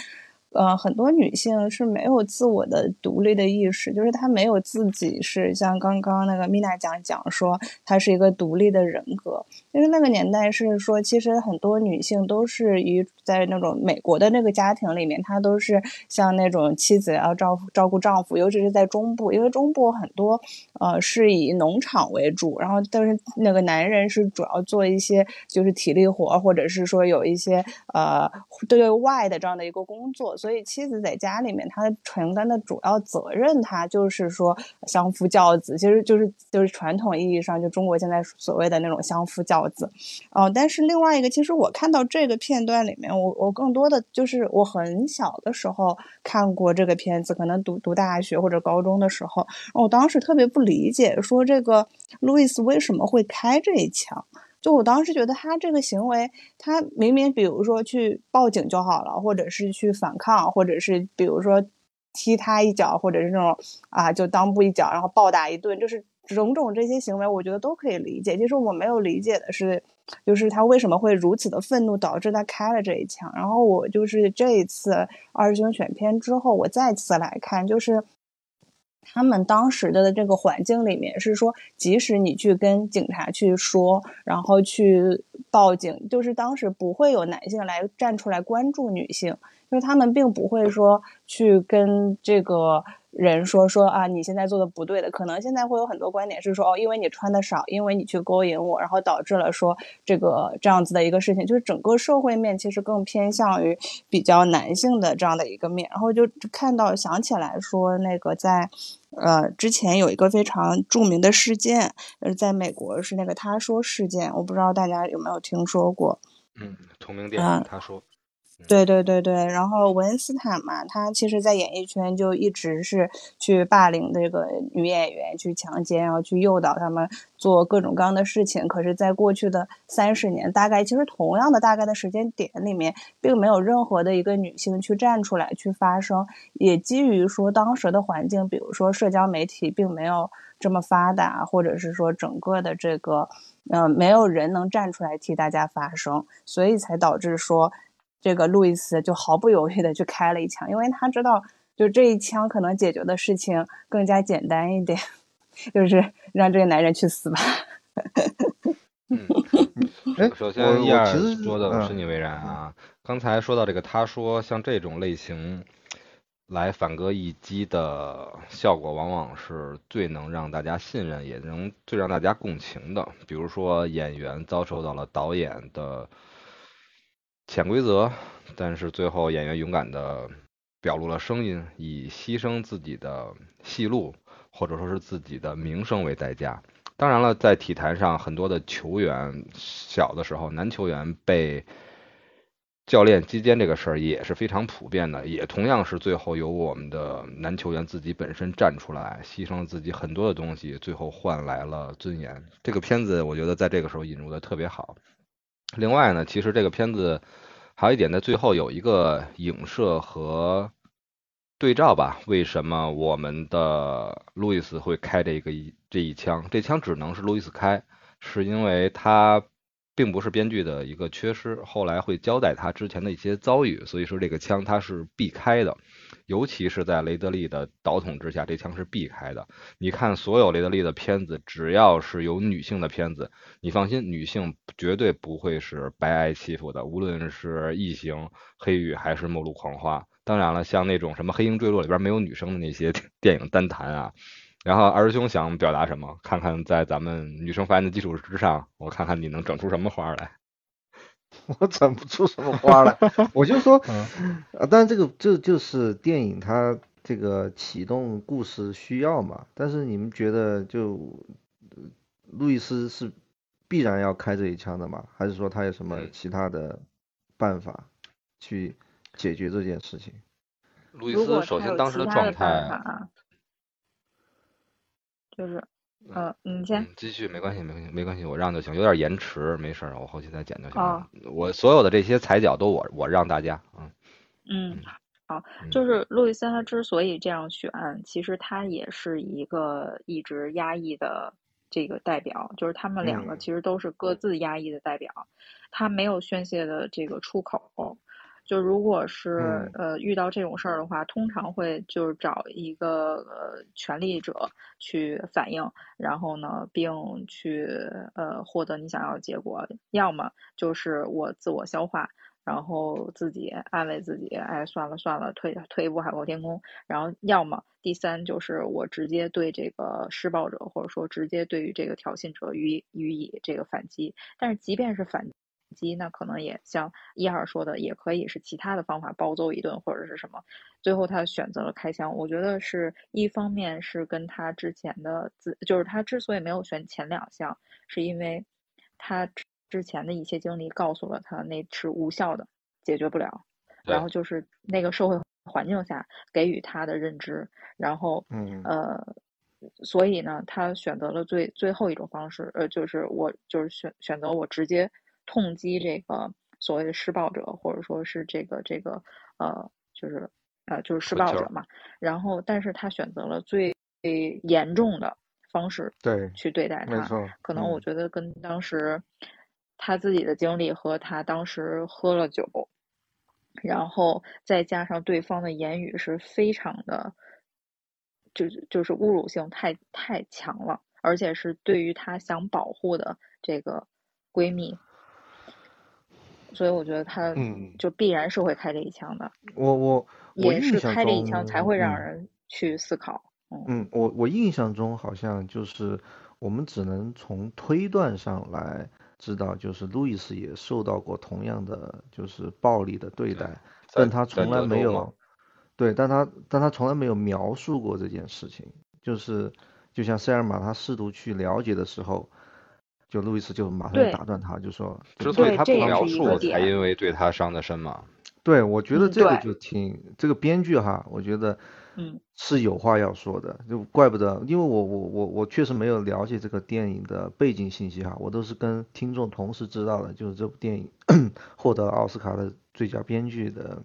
呃，很多女性是没有自我的独立的意识，就是她没有自己是像刚刚那个米娜讲讲说，她是一个独立的人格。因为那个年代是说，其实很多女性都是于在那种美国的那个家庭里面，她都是像那种妻子要照照顾丈夫，尤其是在中部，因为中部很多呃是以农场为主，然后但是那个男人是主要做一些就是体力活，或者是说有一些呃对外的这样的一个工作，所以妻子在家里面她承担的主要责任，她就是说相夫教子，其实就是就是传统意义上就中国现在所谓的那种相夫教子，哦、但是另外一个，其实我看到这个片段里面，我我更多的就是我很小的时候看过这个片子，可能读读大学或者高中的时候，我当时特别不理解，说这个路易斯为什么会开这一枪。就我当时觉得他这个行为，他明明比如说去报警就好了，或者是去反抗，或者是比如说踢他一脚，或者是那种啊就裆部一脚，然后暴打一顿，就是种种这些行为，我觉得都可以理解。其实我没有理解的是，就是他为什么会如此的愤怒，导致他开了这一枪。然后我就是这一次二师兄选片之后，我再次来看，就是。他们当时的这个环境里面是说，即使你去跟警察去说，然后去报警，就是当时不会有男性来站出来关注女性，就是他们并不会说去跟这个人说说啊，你现在做的不对的，可能现在会有很多观点是说哦，因为你穿的少，因为你去勾引我，然后导致了说这个这样子的一个事情，就是整个社会面其实更偏向于比较男性的这样的一个面，然后就看到想起来说那个在呃之前有一个非常著名的事件，呃，在美国是那个他说事件，我不知道大家有没有听说过。嗯，同名电影他说。对对对对，然后文斯坦嘛，他其实，在演艺圈就一直是去霸凌这个女演员，去强奸，然后去诱导他们做各种各样的事情。可是，在过去的三十年，大概其实同样的大概的时间点里面，并没有任何的一个女性去站出来去发声。也基于说当时的环境，比如说社交媒体并没有这么发达，或者是说整个的这个，呃，没有人能站出来替大家发声，所以才导致说。这个路易斯就毫不犹豫的去开了一枪，因为他知道，就这一枪可能解决的事情更加简单一点，就是让这个男人去死吧。嗯，首先一二说的我深以为然啊。刚才说到这个，他说像这种类型来反戈一击的效果，往往是最能让大家信任，也能最让大家共情的。比如说演员遭受到了导演的。潜规则，但是最后演员勇敢的表露了声音，以牺牲自己的戏路或者说是自己的名声为代价。当然了，在体坛上，很多的球员小的时候，男球员被教练击奸这个事儿也是非常普遍的，也同样是最后由我们的男球员自己本身站出来，牺牲了自己很多的东西，最后换来了尊严。这个片子我觉得在这个时候引入的特别好。另外呢，其实这个片子还有一点，在最后有一个影射和对照吧。为什么我们的路易斯会开这个一这一枪？这枪只能是路易斯开，是因为他并不是编剧的一个缺失，后来会交代他之前的一些遭遇，所以说这个枪他是必开的。尤其是在雷德利的导统之下，这枪是避开的。你看，所有雷德利的片子，只要是有女性的片子，你放心，女性绝对不会是白挨欺负的。无论是《异形》《黑域》还是《末路狂花》，当然了，像那种什么《黑鹰坠落》里边没有女生的那些 电影单谈啊。然后二师兄想表达什么？看看在咱们女生发言的基础之上，我看看你能整出什么花来。我整不出什么花来，我就说，啊，但这个这就是电影它这个启动故事需要嘛。但是你们觉得，就路易斯是必然要开这一枪的吗？还是说他有什么其他的办法去解决这件事情？路易斯首先当时的状态，就是。嗯，你先继续，没关系，没关系，没关系，我让就行，有点延迟，没事儿，我后期再剪就行了。我所有的这些踩脚都我我让大家，嗯嗯，好，就是路易斯他之所以这样选，其实他也是一个一直压抑的这个代表，就是他们两个其实都是各自压抑的代表，他没有宣泄的这个出口。就如果是呃遇到这种事儿的话，通常会就是找一个呃权力者去反映，然后呢，并去呃获得你想要的结果。要么就是我自我消化，然后自己安慰自己，哎，算了算了，退退一步海阔天空。然后要么第三就是我直接对这个施暴者，或者说直接对于这个挑衅者予以予以这个反击。但是即便是反。击那可能也像一二说的，也可以是其他的方法暴揍一顿或者是什么。最后他选择了开枪，我觉得是一方面是跟他之前的自，就是他之所以没有选前两项，是因为他之前的一些经历告诉了他那是无效的，解决不了。然后就是那个社会环境下给予他的认知，然后嗯呃，所以呢，他选择了最最后一种方式，呃，就是我就是选选择我直接。痛击这个所谓的施暴者，或者说是这个这个呃，就是呃，就是施暴者嘛。然后，但是他选择了最严重的方式对去对待他。可能我觉得跟当时他自己的经历和他当时喝了酒，然后再加上对方的言语是非常的，就是就是侮辱性太太强了，而且是对于她想保护的这个闺蜜。所以我觉得他就必然是会开这一枪的。我我也是开这一枪才会让人去思考。嗯，我我印象中好像就是我们只能从推断上来知道，就是路易斯也受到过同样的就是暴力的对待，但他从来没有，对，但他但他从来没有描述过这件事情，就是就像塞尔玛他试图去了解的时候，就路易斯就马上打断他，就说，之所以他不描述，才因为对他伤的深嘛。对，我觉得这个就挺这个编剧哈，我觉得。嗯，是有话要说的，就怪不得，因为我我我我确实没有了解这个电影的背景信息哈，我都是跟听众同时知道的，就是这部电影 获得奥斯卡的最佳编剧的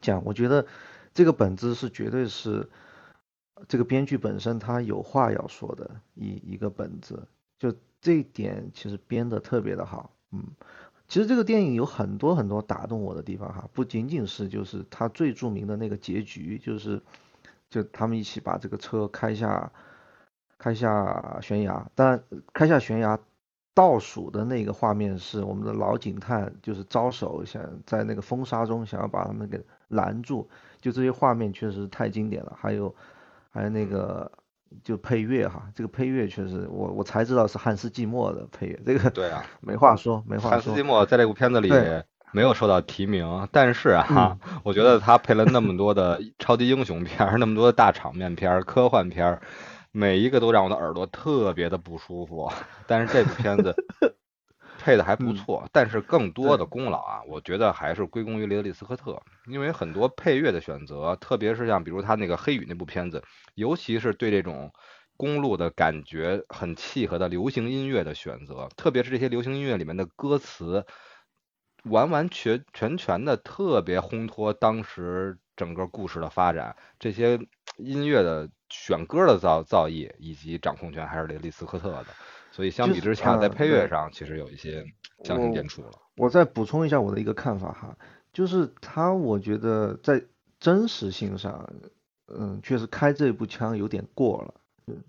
奖，我觉得这个本子是绝对是这个编剧本身他有话要说的一一个本子，就这一点其实编的特别的好，嗯，其实这个电影有很多很多打动我的地方哈，不仅仅是就是它最著名的那个结局，就是。就他们一起把这个车开下，开下悬崖，但开下悬崖倒数的那个画面是我们的老警探，就是招手想在那个风沙中想要把他们给拦住，就这些画面确实太经典了。还有，还有那个就配乐哈，这个配乐确实我我才知道是汉斯季默的配乐，这个对啊，没话说，没话说。汉斯季默在这部片子里。没有受到提名，但是啊，我觉得他配了那么多的超级英雄片儿，那么多的大场面片儿、科幻片儿，每一个都让我的耳朵特别的不舒服。但是这部片子配的还不错，但是更多的功劳啊，我觉得还是归功于雷德利·斯科特，因为很多配乐的选择，特别是像比如他那个《黑雨》那部片子，尤其是对这种公路的感觉很契合的流行音乐的选择，特别是这些流行音乐里面的歌词。完完全全全的特别烘托当时整个故事的发展，这些音乐的选歌的造造诣以及掌控权还是雷利斯科特的，所以相比之下，在配乐上其实有一些相形见绌了。我再补充一下我的一个看法哈，就是他我觉得在真实性上，嗯，确实开这步枪有点过了，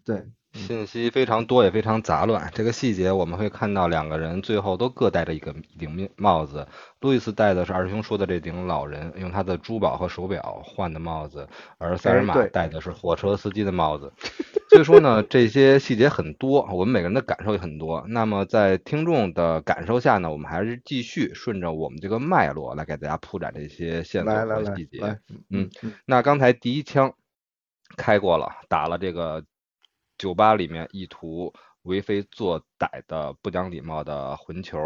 对。信息非常多，也非常杂乱。这个细节我们会看到，两个人最后都各戴着一个顶帽子。路易斯戴的是二师兄说的这顶老人用他的珠宝和手表换的帽子，而塞尔玛戴的是火车司机的帽子。所以说呢，这些细节很多，我们每个人的感受也很多。那么在听众的感受下呢，我们还是继续顺着我们这个脉络来给大家铺展这些线索和细节。嗯，那刚才第一枪开过了，打了这个。酒吧里面意图为非作歹的不讲礼貌的混球，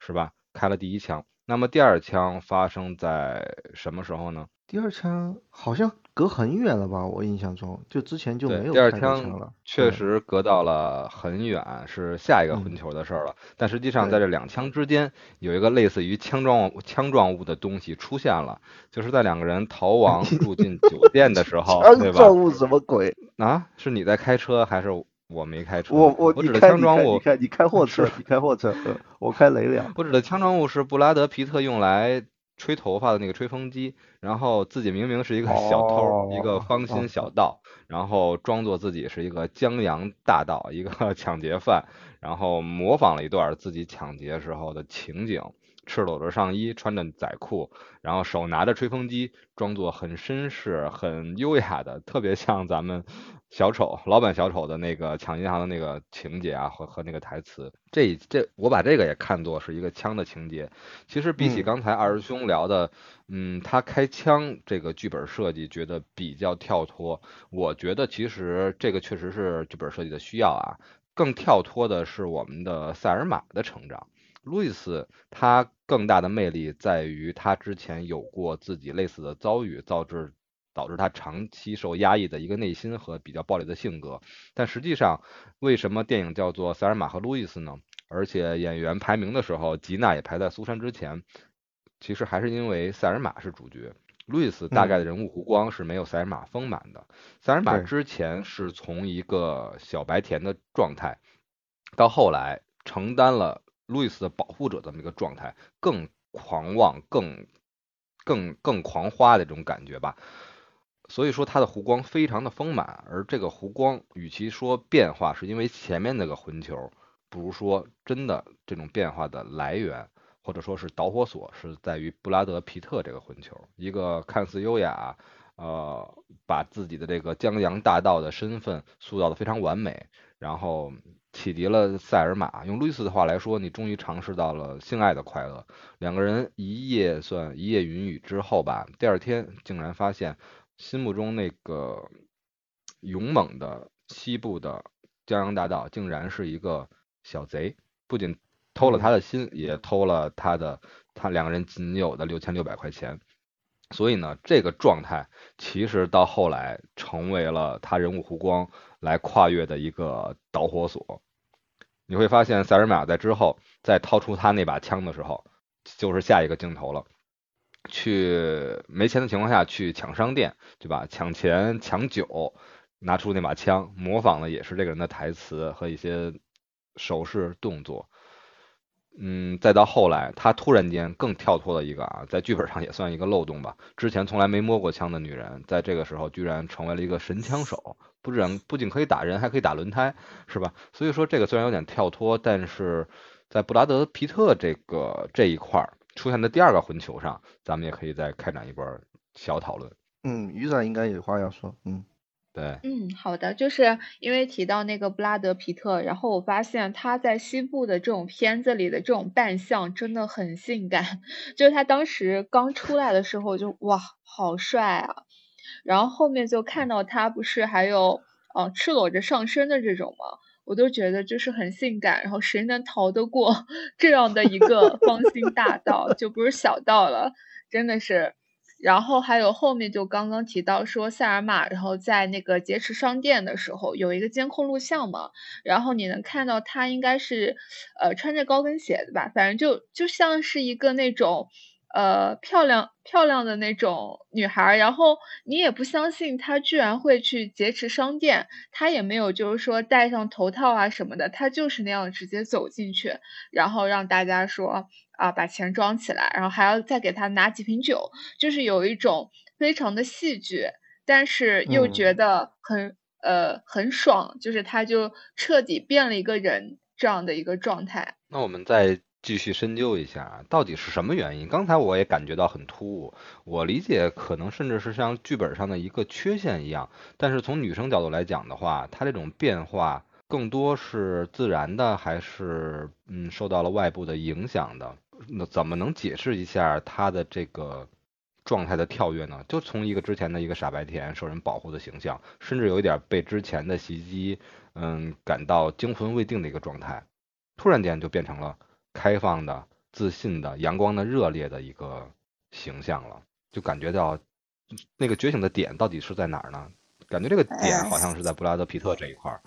是吧？开了第一枪，那么第二枪发生在什么时候呢？第二枪好像隔很远了吧？我印象中就之前就没有第二枪了。确实隔到了很远，是下一个混球的事儿了。但实际上在这两枪之间有一个类似于枪状枪状物的东西出现了，就是在两个人逃亡 住进酒店的时候，对吧？枪状物什么鬼啊？是你在开车还是我没开车？我我我指的枪状物，你开 你开货车，你开货车，我开雷两。我指的枪状物是布拉德皮特用来。吹头发的那个吹风机，然后自己明明是一个小偷，一个芳心小盗，然后装作自己是一个江洋大盗，一个 抢劫犯，然后模仿了一段自己抢劫时候的情景，赤裸着上衣，穿着仔裤，然后手拿着吹风机，装作很绅士、很优雅的，特别像咱们。小丑，老板小丑的那个抢银行的那个情节啊，和和那个台词，这这我把这个也看作是一个枪的情节。其实比起刚才二师兄聊的，嗯，他开枪这个剧本设计觉得比较跳脱。我觉得其实这个确实是剧本设计的需要啊。更跳脱的是我们的塞尔玛的成长。路易斯他更大的魅力在于他之前有过自己类似的遭遇，导致。导致他长期受压抑的一个内心和比较暴力的性格，但实际上，为什么电影叫做塞尔玛和路易斯呢？而且演员排名的时候，吉娜也排在苏珊之前，其实还是因为塞尔玛是主角，路易斯大概的人物弧光是没有塞尔玛丰满的。塞尔玛之前是从一个小白甜的状态，到后来承担了路易斯的保护者这么一个状态，更狂妄、更更更狂花的这种感觉吧。所以说它的弧光非常的丰满，而这个弧光与其说变化是因为前面那个混球，不如说真的这种变化的来源或者说是导火索是在于布拉德皮特这个混球，一个看似优雅，呃，把自己的这个江洋大盗的身份塑造的非常完美，然后启迪了塞尔玛。用路易斯的话来说，你终于尝试到了性爱的快乐。两个人一夜算一夜云雨之后吧，第二天竟然发现心目中那个勇猛的西部的江洋大盗，竟然是一个小贼，不仅偷了他的心，也偷了他的他两个人仅有的六千六百块钱。所以呢，这个状态其实到后来成为了他人物弧光来跨越的一个导火索。你会发现，塞尔玛在之后再掏出他那把枪的时候，就是下一个镜头了。去没钱的情况下去抢商店，对吧？抢钱、抢酒，拿出那把枪，模仿的也是这个人的台词和一些手势动作。嗯，再到后来，他突然间更跳脱了一个啊，在剧本上也算一个漏洞吧。之前从来没摸过枪的女人，在这个时候居然成为了一个神枪手，不然不仅可以打人，还可以打轮胎，是吧？所以说这个虽然有点跳脱，但是在布拉德皮特这个这一块儿出现的第二个混球上，咱们也可以再开展一波小讨论。嗯，雨仔应该有话要说，嗯。对，嗯，好的，就是因为提到那个布拉德皮特，然后我发现他在西部的这种片子里的这种扮相真的很性感，就是他当时刚出来的时候就哇，好帅啊，然后后面就看到他不是还有呃赤裸着上身的这种吗？我都觉得就是很性感，然后谁能逃得过 这样的一个芳心大盗，就不是小盗了，真的是。然后还有后面就刚刚提到说塞尔玛，然后在那个劫持商店的时候有一个监控录像嘛，然后你能看到他应该是，呃穿着高跟鞋的吧，反正就就像是一个那种，呃漂亮漂亮的那种女孩，然后你也不相信她居然会去劫持商店，她也没有就是说戴上头套啊什么的，她就是那样直接走进去，然后让大家说。啊，把钱装起来，然后还要再给她拿几瓶酒，就是有一种非常的戏剧，但是又觉得很呃很爽，就是她就彻底变了一个人这样的一个状态。那我们再继续深究一下，到底是什么原因？刚才我也感觉到很突兀，我理解可能甚至是像剧本上的一个缺陷一样，但是从女生角度来讲的话，她这种变化。更多是自然的，还是嗯受到了外部的影响的？那怎么能解释一下他的这个状态的跳跃呢？就从一个之前的一个傻白甜、受人保护的形象，甚至有一点被之前的袭击，嗯，感到惊魂未定的一个状态，突然间就变成了开放的、自信的、阳光的、热烈的一个形象了。就感觉到那个觉醒的点到底是在哪儿呢？感觉这个点好像是在布拉德皮特这一块儿。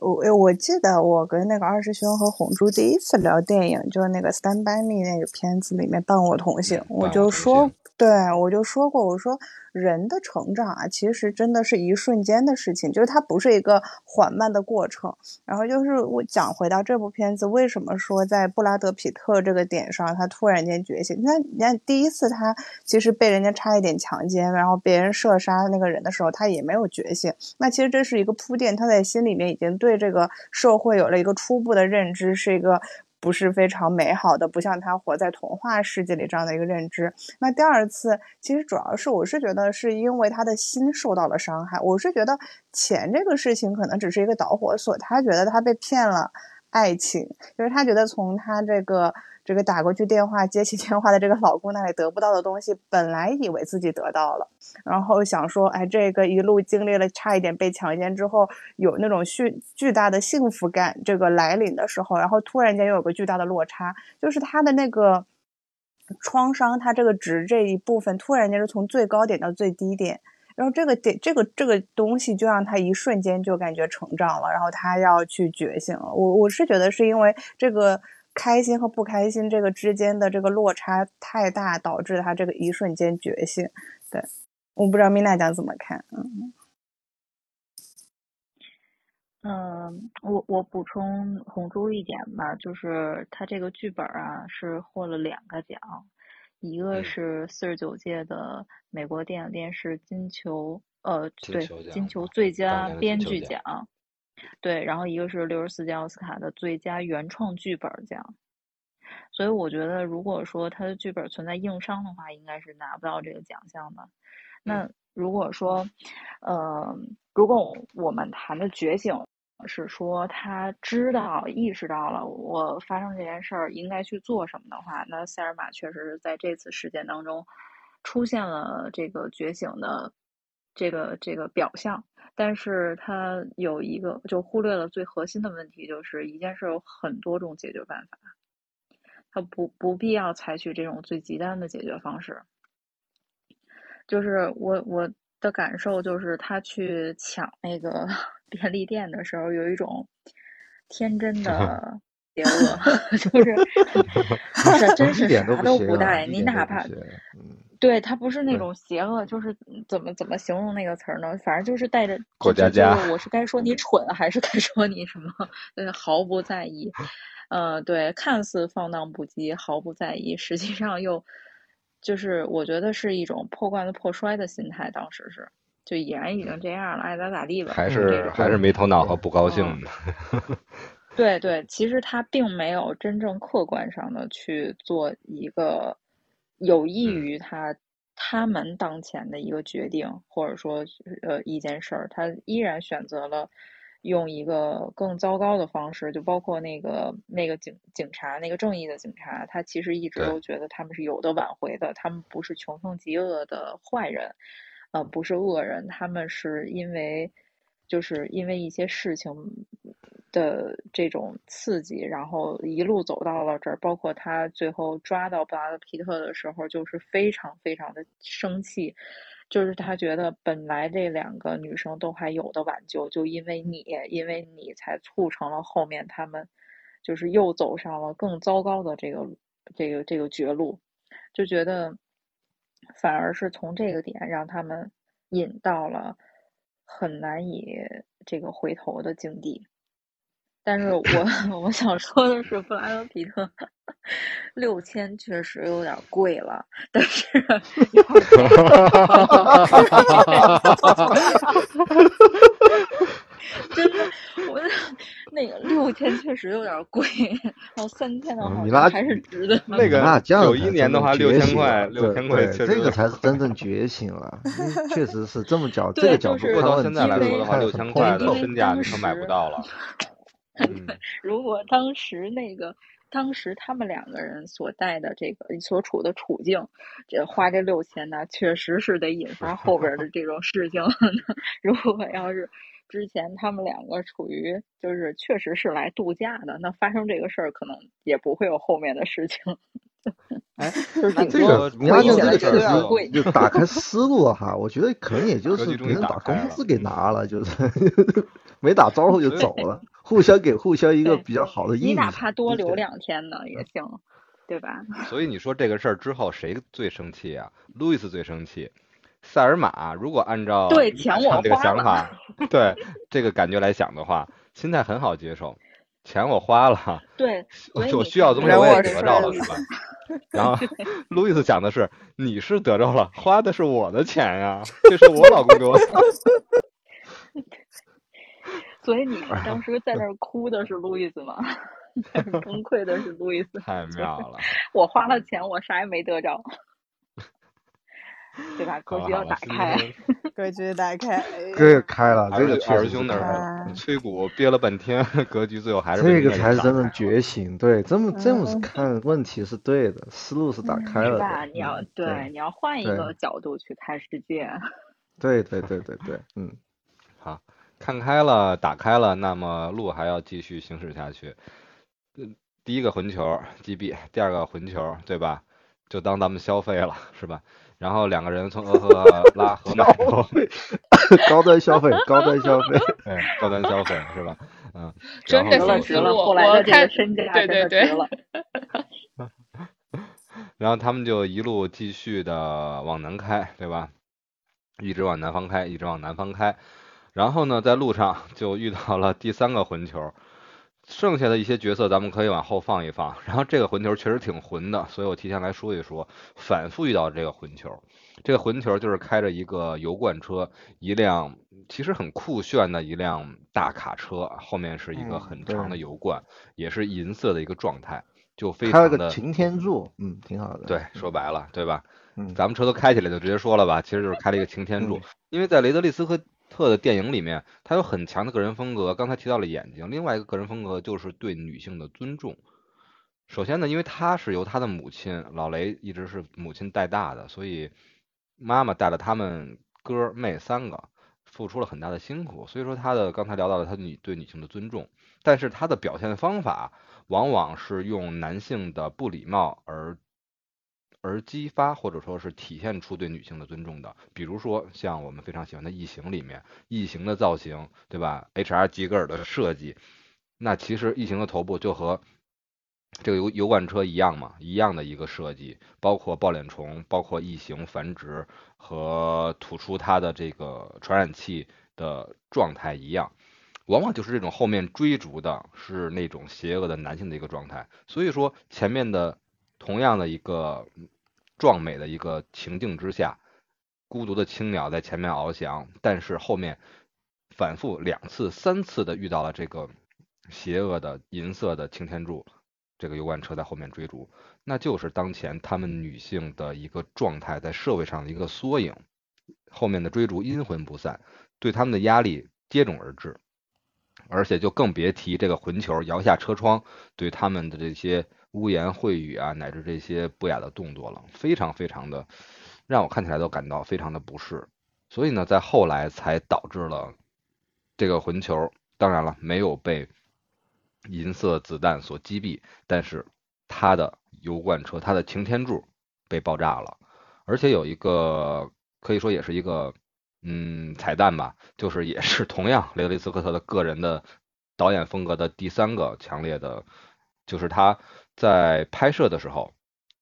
我我记得我跟那个二师兄和红珠第一次聊电影，就是那个《Stand by Me》那个片子里面伴我同行，我就说，对我就说过，我说。人的成长啊，其实真的是一瞬间的事情，就是它不是一个缓慢的过程。然后就是我讲回到这部片子，为什么说在布拉德皮特这个点上，他突然间觉醒？你看，你看第一次他其实被人家差一点强奸，然后别人射杀那个人的时候，他也没有觉醒。那其实这是一个铺垫，他在心里面已经对这个社会有了一个初步的认知，是一个。不是非常美好的，不像他活在童话世界里这样的一个认知。那第二次，其实主要是我是觉得是因为他的心受到了伤害。我是觉得钱这个事情可能只是一个导火索，他觉得他被骗了爱情，就是他觉得从他这个。这个打过去电话，接起电话的这个老公那里得不到的东西，本来以为自己得到了，然后想说，哎，这个一路经历了差一点被强奸之后，有那种巨巨大的幸福感，这个来临的时候，然后突然间又有个巨大的落差，就是他的那个创伤，他这个值这一部分突然间是从最高点到最低点，然后这个点这个这个东西就让他一瞬间就感觉成长了，然后他要去觉醒了。我我是觉得是因为这个。开心和不开心这个之间的这个落差太大，导致他这个一瞬间觉醒。对，我不知道米娜讲怎么看。嗯，嗯，我我补充红珠一点吧，就是他这个剧本啊是获了两个奖，一个是四十九届的美国电影电视金球，呃，对，金球最佳编剧奖。对，然后一个是六十四届奥斯卡的最佳原创剧本奖，所以我觉得如果说他的剧本存在硬伤的话，应该是拿不到这个奖项的。那如果说，呃，如果我们谈的觉醒是说他知道、意识到了我发生这件事儿应该去做什么的话，那塞尔玛确实是在这次事件当中出现了这个觉醒的这个这个表象，但是他有一个就忽略了最核心的问题，就是一件事有很多种解决办法，他不不必要采取这种最极端的解决方式。就是我我的感受就是他去抢那个 便利店的时候，有一种天真的 邪恶，就是是真是啥都不带，你哪怕对他不是那种邪恶，就是怎么怎么形容那个词儿呢？反正就是带着过家家就我是该说你蠢，还是该说你什么？嗯，毫不在意。呃，对，看似放荡不羁，毫不在意，实际上又就是我觉得是一种破罐子破摔的心态。当时是，就已然已经这样了，爱咋咋地吧。还是还是没头脑和不高兴嗯的。对对，其实他并没有真正客观上的去做一个有益嗯。于他他们当前的一个决定，或者说呃一件事儿，他依然选择了用一个更糟糕的方式，就包括那个那个警警察，那个正义的警察，他其实一直都觉得他们是有的挽回的，他们不是穷凶极恶的坏人，呃，不是恶人，他们是因为就是因为一些事情的这种刺激，然后一路走到了这儿，包括他最后抓到布拉德皮特的时候，就是非常非常的生气，就是他觉得本来这两个女生都还有的挽救，就因为你，因为你才促成了后面他们就是又走上了更糟糕的这个这个这个绝路，就觉得反而是从这个点让他们引到了很难以这个回头的境地。但是我 我想说的是，布拉德皮特六千确实有点贵了，但是 一会儿 真的，我那个六千确实有点贵，然后三千的话嗯米拉还是值的。那个那这样91才年的话真正觉6000醒块了6000对块对这个才是真正觉醒了，嗯确实是这么角这对个角度到看问题现在来因为说的话，看六千块的身价你可买不到了。如果当时那个，当时他们两个人所带的这个所处的处境，这花这六千呢，确实是得引发后边的这种事情。如果要是之前他们两个处于就是确实是来度假的，那发生这个事儿，可能也不会有后面的事情。哎，就是这个你按照回忆起来觉得有这个确实。就打开 思路哈，我觉得可能也就是别人把工资给拿了，就是 没打招呼就走了，互相给互相一个比较好的你印象。你哪怕多留两天呢也行，对吧？所以你说这个事儿之后谁最生气啊？路易斯最生气。塞尔玛如果按照对你钱我这个想法，对这个感觉来想的话，心态很好接受。钱我花了，对，我需要的东西我也得到了，是吧？然后 路易斯讲的是，你是得着了，花的是我的钱呀，这是我老公给我。所以你，当时在那儿哭的是路易斯吗？崩溃的是路易斯。太妙了，我花了钱，我啥也没得着，对吧？格局要打开。格局打开，这个开了，这个确实兄那儿开了。嗯吹鼓憋了半天，格局最后还是这个才是真正打开了觉醒，对，这么这么嗯看问题是对的，思路是打开了是吧？你要嗯对，你要换一个角度去看世界。对对对对对，嗯，好，看开了，打开了，那么路还要继续行驶下去。嗯，第一个混球击毙，第二个混球，对吧？就当咱们消费了，是吧？然后两个人从 俄亥拉河买之后，高端消费，高端消费。对，高端消费是吧？嗯，真然后的是，值了后来我的这个看身价对真的对对值了。然后他们就一路继续的往南开，对吧？一直往南方开，一直往南方开。然后呢，在路上就遇到了第三个混球，剩下的一些角色咱们可以往后放一放。然后这个混球确实挺混的，所以我提前来说一说，反复遇到这个混球。这个混球就是开着一个油罐车，一辆其实很酷炫的一辆大卡车，后面是一个嗯很长的油罐，也是银色的一个状态。就非常的个擎天柱，嗯，挺好的。对，说白了，对吧？嗯，咱们车都开起来就直接说了吧，其实就是开了一个擎天柱嗯。因为在雷德利·斯科特的电影里面，他有很强的个人风格。刚才提到了眼睛，另外一个个人风格就是对女性的尊重。首先呢，因为他是由他的母亲老雷一直是母亲带大的，所以妈妈带了他们哥妹三个，付出了很大的辛苦。所以说他的刚才聊到了他女对女性的尊重，但是他的表现方法往往是用男性的不礼貌而而激发或者说是体现出对女性的尊重的，比如说像我们非常喜欢的《异形》里面，异形的造型，对吧？H.R. 吉格尔的设计，那其实异形的头部就和这个油油罐车一样嘛，一样的一个设计，包括抱脸虫，包括异形繁殖和吐出它的这个传染器的状态一样，往往就是这种后面追逐的是那种邪恶的男性的一个状态，所以说前面的同样的一个壮美的一个情境之下，孤独的青鸟在前面翱翔，但是后面反复两次、三次的遇到了这个邪恶的银色的擎天柱，这个油罐车在后面追逐，那就是当前他们女性的一个状态在社会上的一个缩影。后面的追逐阴魂不散，对他们的压力接踵而至，而且就更别提这个混球摇下车窗对他们的这些污言秽语啊，乃至这些不雅的动作了，非常非常的让我看起来都感到非常的不适。所以呢，在后来才导致了这个混球，当然了，没有被银色子弹所击毙，但是它的油罐车，它的擎天柱被爆炸了，而且有一个可以说也是一个嗯彩蛋吧，就是也是同样雷德利·斯科特的个人的导演风格的第三个强烈的，就是他在拍摄的时候，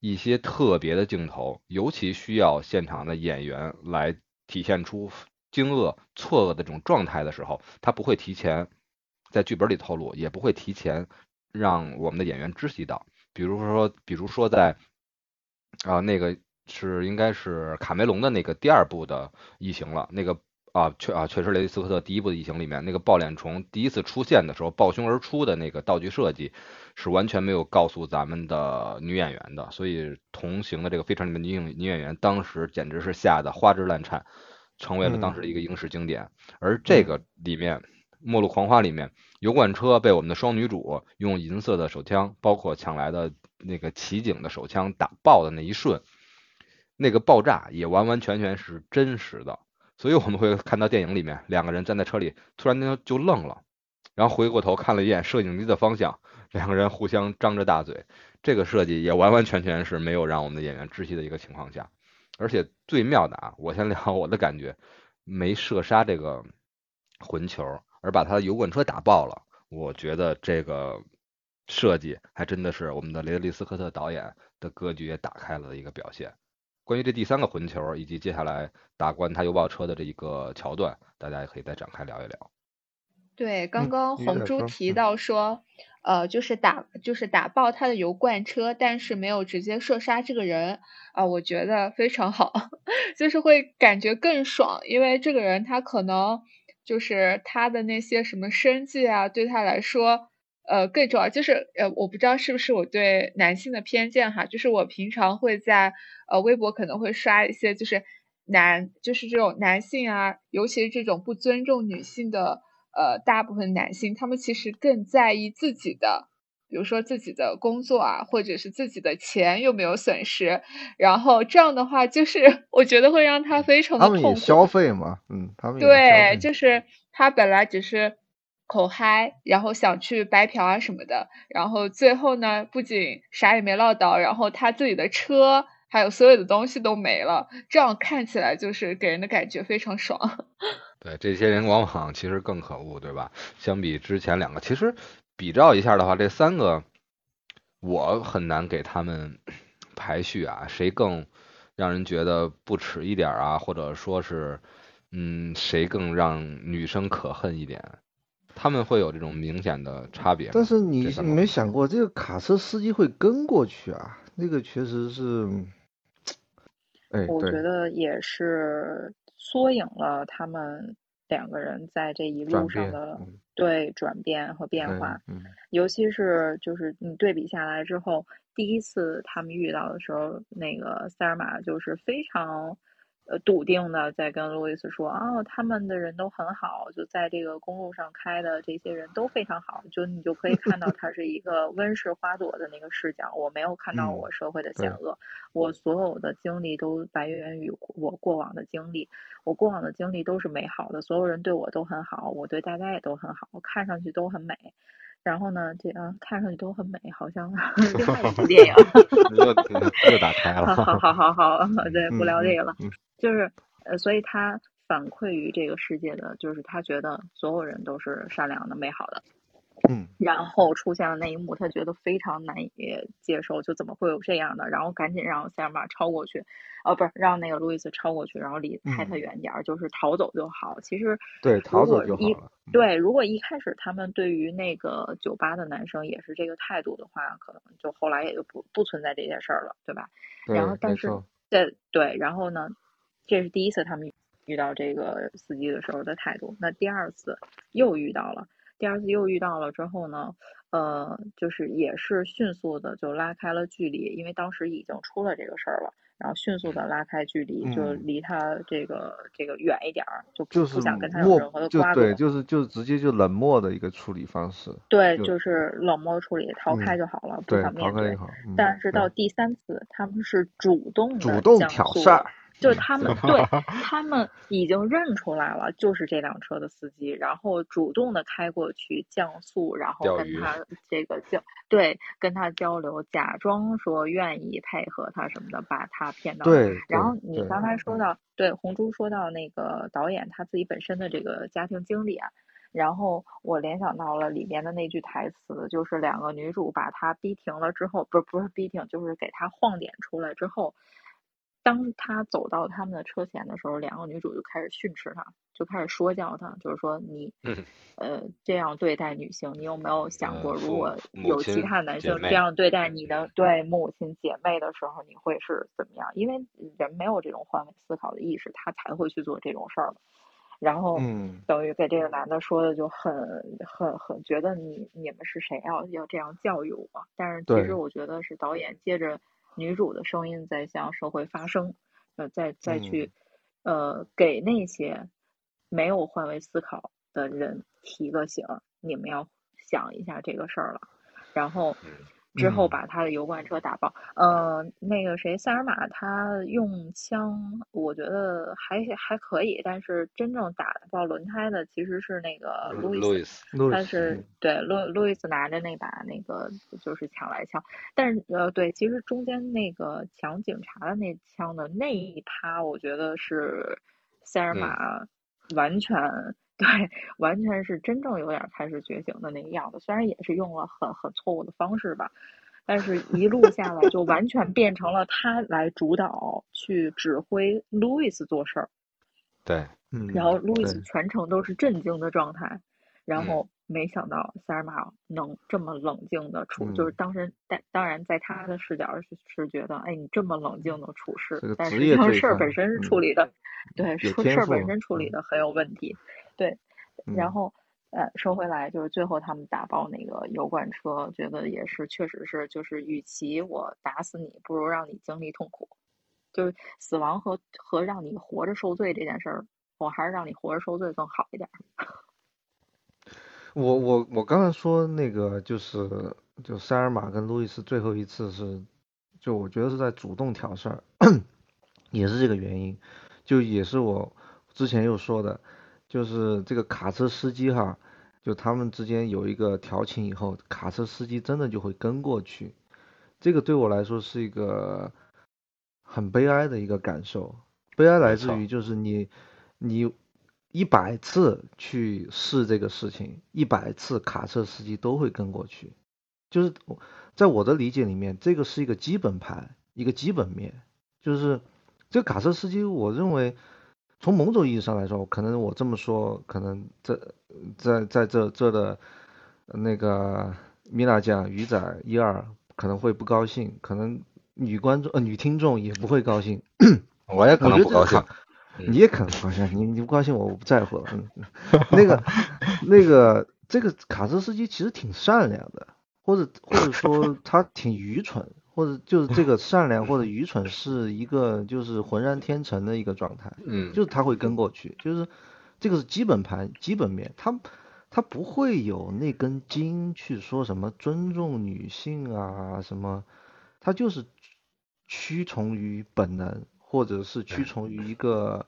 一些特别的镜头，尤其需要现场的演员来体现出惊愕、错愕的这种状态的时候，他不会提前在剧本里透露，也不会提前让我们的演员知悉到。比如说，比如说在啊那个是应该是卡梅隆的那个第二部的异形了，那个啊确啊确实雷迪斯科特第一部的异形里面那个抱脸虫第一次出现的时候抱胸而出的那个道具设计是完全没有告诉咱们的女演员的，所以同行的这个飞船里面女女演员当时简直是吓得花枝乱颤，成为了当时的一个影史经典。而这个里面《末路狂花》里面油罐车被我们的双女主用银色的手枪，包括抢来的那个骑警的手枪打爆的那一瞬。那个爆炸也完完全全是真实的，所以我们会看到电影里面两个人站在车里，突然间就愣了，然后回过头看了一眼摄影机的方向，两个人互相张着大嘴。这个设计也完完全全是没有让我们的演员窒息的一个情况下，而且最妙的啊，我先聊我的感觉，没射杀这个混球，而把他的油罐车打爆了，我觉得这个设计还真的是我们的雷德利·斯科特导演的格局也打开了一个表现。关于这第三个混球，以及接下来打关他油爆车的这一个桥段，大家也可以再展开聊一聊。对，刚嗯刚红你再说猪提嗯到说，呃，就是打就是打爆他的油罐车，但是没有直接射杀这个人啊、我觉得非常好，就是会感觉更爽，因为这个人他可能就是他的那些什么生计啊，对他来说。呃，更重要就是呃，我不知道是不是我对男性的偏见哈，就是我平常会在呃微博可能会刷一些就是男就是这种男性啊，尤其是这种不尊重女性的呃大部分男性，他们其实更在意自己的，比如说自己的工作啊，或者是自己的钱有没有损失，然后这样的话就是 我觉得会让他非常的他们也。消费嘛，嗯，他们也对，就是他本来只是口嗨，然后想去白嫖啊什么的，然后最后呢，不仅啥也没落到，然后他自己的车还有所有的东西都没了，这样看起来就是给人的感觉非常爽。对，这些人往往其实更可恶，对吧？相比之前两个，其实比照一下的话，这三个我很难给他们 排序啊，谁更让人觉得不耻一点啊，或者说是，嗯，谁更让女生可恨一点？他们会有这种明显的差别。但是你你没想过，这个卡车司机会跟过去啊？那个确实是，哎，我觉得也是缩影了他们两个人在这一路上的嗯。对转变和变化，嗯。尤其是就是你对比下来之后，第一次他们遇到的时候，那个塞尔玛就是非常呃笃定的在跟路易斯说，哦，他们的人都很好，就在这个公路上开的这些人都非常好，就你就可以看到他是一个温室花朵的那个视角，我没有看到嗯我社会的险对恶，我所有的经历都来源于我过往的经历，我过往的经历都是美好的，所有人对我都很好，我对大家也都很好，我看上去都很美。然后呢，这啊看上去都很美，好像 另外一部电影。又又打开好了，好好好好，对，不聊嗯这个了。嗯就是呃，所以他反馈于这个世界的，就是他觉得所有人都是善良的、美好的。嗯然后出现了那一幕，他觉得非常难以接受，就怎么会有这样的？然后赶紧让塞尔玛超过去，哦，不是让那个路易斯超过去，然后离开他嗯远点儿，就是逃走就好。其实对，逃走就好了。对，如果一开始他们对于那个酒吧的男生也是这个态度的话，可能就后来也就不不存在这件事儿了，对吧？对，然后但是对对，然后呢，这是第一次他们遇到这个司机的时候的态度。那第二次又遇到了，第二次又遇到了之后呢，呃，就是也是迅速的就拉开了距离，因为当时已经出了这个事儿了，然后迅速的拉开距离，就嗯离他这个这个远一点儿，就不就是不想跟他有任何的瓜葛。就对，就是就直接就冷漠的一个处理方式。对，就就是冷漠处理，逃开嗯就好了，不对，想面对逃开就。好。嗯但是到第三次，他们是主动的主动挑事儿，就是他们对 他们已经认出来了，就是这辆车的司机，然后主动的开过去降速，然后跟他这个交对跟他交流，假装说愿意配合他什么的，把他骗到。对，然后你刚才说到，对红珠说到那个导演他自己本身的这个家庭经历啊，然后我联想到了里面的那句台词，就是两个女主把他逼停了之后，不是不是逼停，就是给他晃点出来之后，当他走到他们的车前的时候，两个女主就开始训斥他，就开始说教他，就是说你嗯呃这样对待女性，你有没有想过，如果有其他男性这样对待你的对母亲姐妹的时候，你会是怎么样？因为人没有这种换位思考的意识，他才会去做这种事儿嘛。然后嗯等于给这个男的说的就很很很觉得你你们是谁要要这样教育我？但是其实我觉得是导演借着女主的声音在向社会发声，呃，再再去呃给那些没有换位思考的人提个醒儿，你们要想一下这个事儿了。然后之后嗯把他的油罐车打爆。呃，那个谁，塞尔玛他用枪，我觉得还还可以，但是真正打爆轮胎的其实是那个路易斯。路易斯，路易斯他是嗯对路路易斯拿着那把那个就是抢来枪，但是呃对，其实中间那个抢警察的那枪的那一趴，我觉得是塞尔嗯玛完全、对，完全是真正有点开始觉醒的那个样子，虽然也是用了很很错误的方式吧。但是，一路下来就完全变成了他来主导，去指挥路易斯做事儿。对，嗯，然后路易斯对全程都是震惊的状态，然嗯后没想到塞尔玛能这么冷静的处，就是嗯当时当当然在他的视角是是觉得，哎，你这么冷静的处事，但实际上事儿本身是处理的，对，有事儿本身处理嗯的很有问题，对，然嗯后。呃，说回来，就是最后他们打爆那个油罐车，觉得也是，确实是，就是与其我打死你，不如让你经历痛苦。就是死亡和和让你活着受罪这件事儿，我还是让你活着受罪更好一点儿。我我我刚才说那个就是就塞尔玛跟路易斯最后一次是，就我觉得是在主动挑事儿，也是这个原因，就也是我之前又说的，就是这个卡车司机哈，就他们之间有一个调情以后，卡车司机真的就会跟过去，这个对我来说是一个很悲哀的一个感受，悲哀来自于就是你你一百次去试这个事情，一百次卡车司机都会跟过去，就是我在我的理解里面，这个是一个基本盘，一个基本面，就是这个卡车司机，我认为从某种意义上来说，可能我这么说，可能这在在这这的那个米娜酱、鱼仔一二可能会不高兴，可能女观众呃女听众也不会高兴。我也可能不高兴。你也可能不高兴，你你不高兴我我不在乎了。嗯，那个那个这个卡车司机其实挺善良的，或者或者说他挺愚蠢，或者就是这个善良或者愚蠢是一个就是浑然天成的一个状态，嗯，就是他会跟过去，就是这个是基本盘基本面，他他不会有那根筋去说什么尊重女性啊什么，他就是屈从于本能，或者是屈从于一个。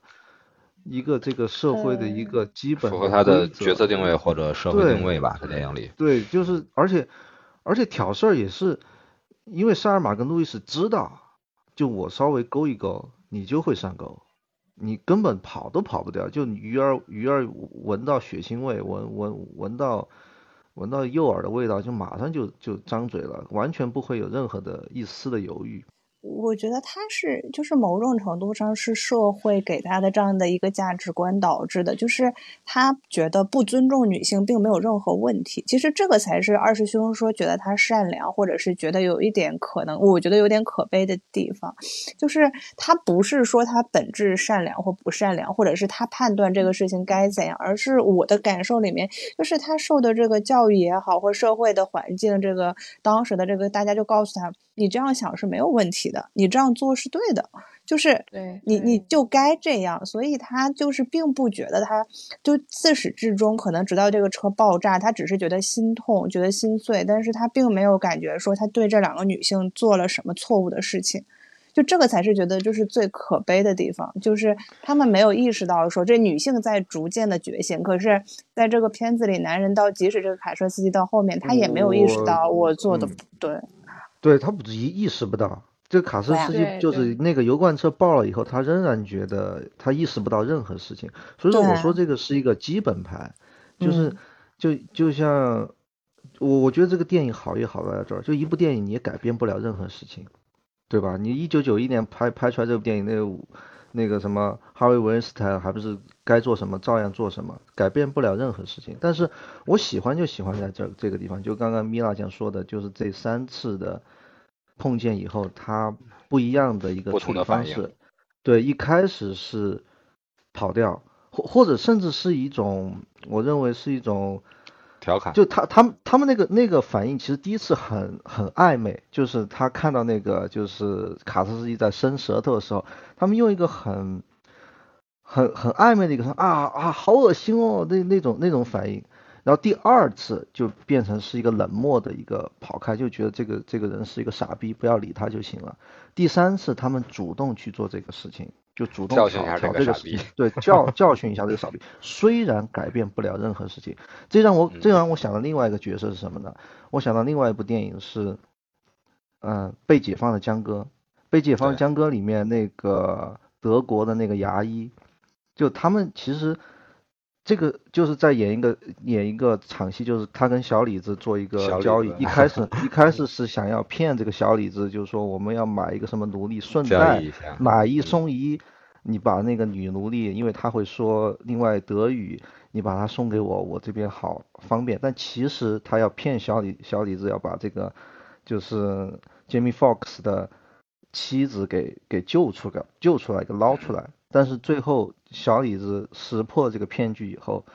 一个这个社会的一个基本符合他的角色定位或者社会定位吧，在电影里。对，就是而且而且挑事儿也是，因为塞尔玛跟路易斯知道，就我稍微勾一勾，你就会上钩，你根本跑都跑不掉。就鱼儿鱼儿闻到血腥味，闻闻闻到闻到诱饵的味道，就马上就就张嘴了，完全不会有任何的一丝的犹豫。我觉得他是，就是某种程度上是社会给他的这样的一个价值观导致的，就是他觉得不尊重女性并没有任何问题。其实这个才是二师兄说觉得他善良，或者是觉得有一点可能，我觉得有点可悲的地方，就是他不是说他本质善良或不善良，或者是他判断这个事情该怎样，而是我的感受里面，就是他受的这个教育也好，或社会的环境，这个当时的这个大家就告诉他，你这样想是没有问题。你这样做是对的，就是对你你就该这样，所以他就是并不觉得他就自始至终可能直到这个车爆炸，他只是觉得心痛，觉得心碎，但是他并没有感觉说他对这两个女性做了什么错误的事情，就这个才是觉得就是最可悲的地方，就是他们没有意识到说这女性在逐渐的觉醒，可是在这个片子里，男人到即使这个卡车司机到后面，他也没有意识到我做的嗯不对。对他不是意意识不到，这个卡车司机就是那个油罐车爆了以后，他仍然觉得他意识不到任何事情，所以说对我说这个是一个基本盘，就是嗯就就像我我觉得这个电影好也好在这儿，就一部电影你也改变不了任何事情，对吧？你一九九一年拍拍出来这部电影，那个那个什么哈维·韦恩斯坦还不是该做什么照样做什么，改变不了任何事情。但是我喜欢就喜欢在这这个地方，就刚刚米拉讲说的，就是这三次的碰见以后，他不一样的一个不处理方式。对，一开始是跑掉，或或者甚至是一种，我认为是一种。调侃，就他他们他们那个那个反应，其实第一次很很暧昧，就是他看到那个就是卡车司机在伸舌头的时候，他们用一个很很很暧昧的一个啊啊好恶心哦那那种那种反应，然后第二次就变成是一个冷漠的一个跑开，就觉得这个这个人是一个傻逼，不要理他就行了。第三次他们主动去做这个事情，就主动教训一下挑挑这个傻逼。事情，对教教训一下这个傻逼，虽然改变不了任何事情，这让我这让我想到另外一个角色是什么呢？我想到另外一部电影是，嗯、被解放的江哥，被解放的江哥里面那个德国的那个牙医，就他们其实这个就是在演一个演一个场戏，就是他跟小李子做一个交易，一开始一开始是想要骗这个小李子，就是说我们要买一个什么奴隶，顺带买一送一，你把那个女奴隶，因为她会说另外德语，你把她送给我，我这边好方便。但其实他要骗小李小李子，要把这个就是 Jamie Fox 的妻子给给救出个，救出来，给捞出来。但是最后小李子识破这个骗局以后，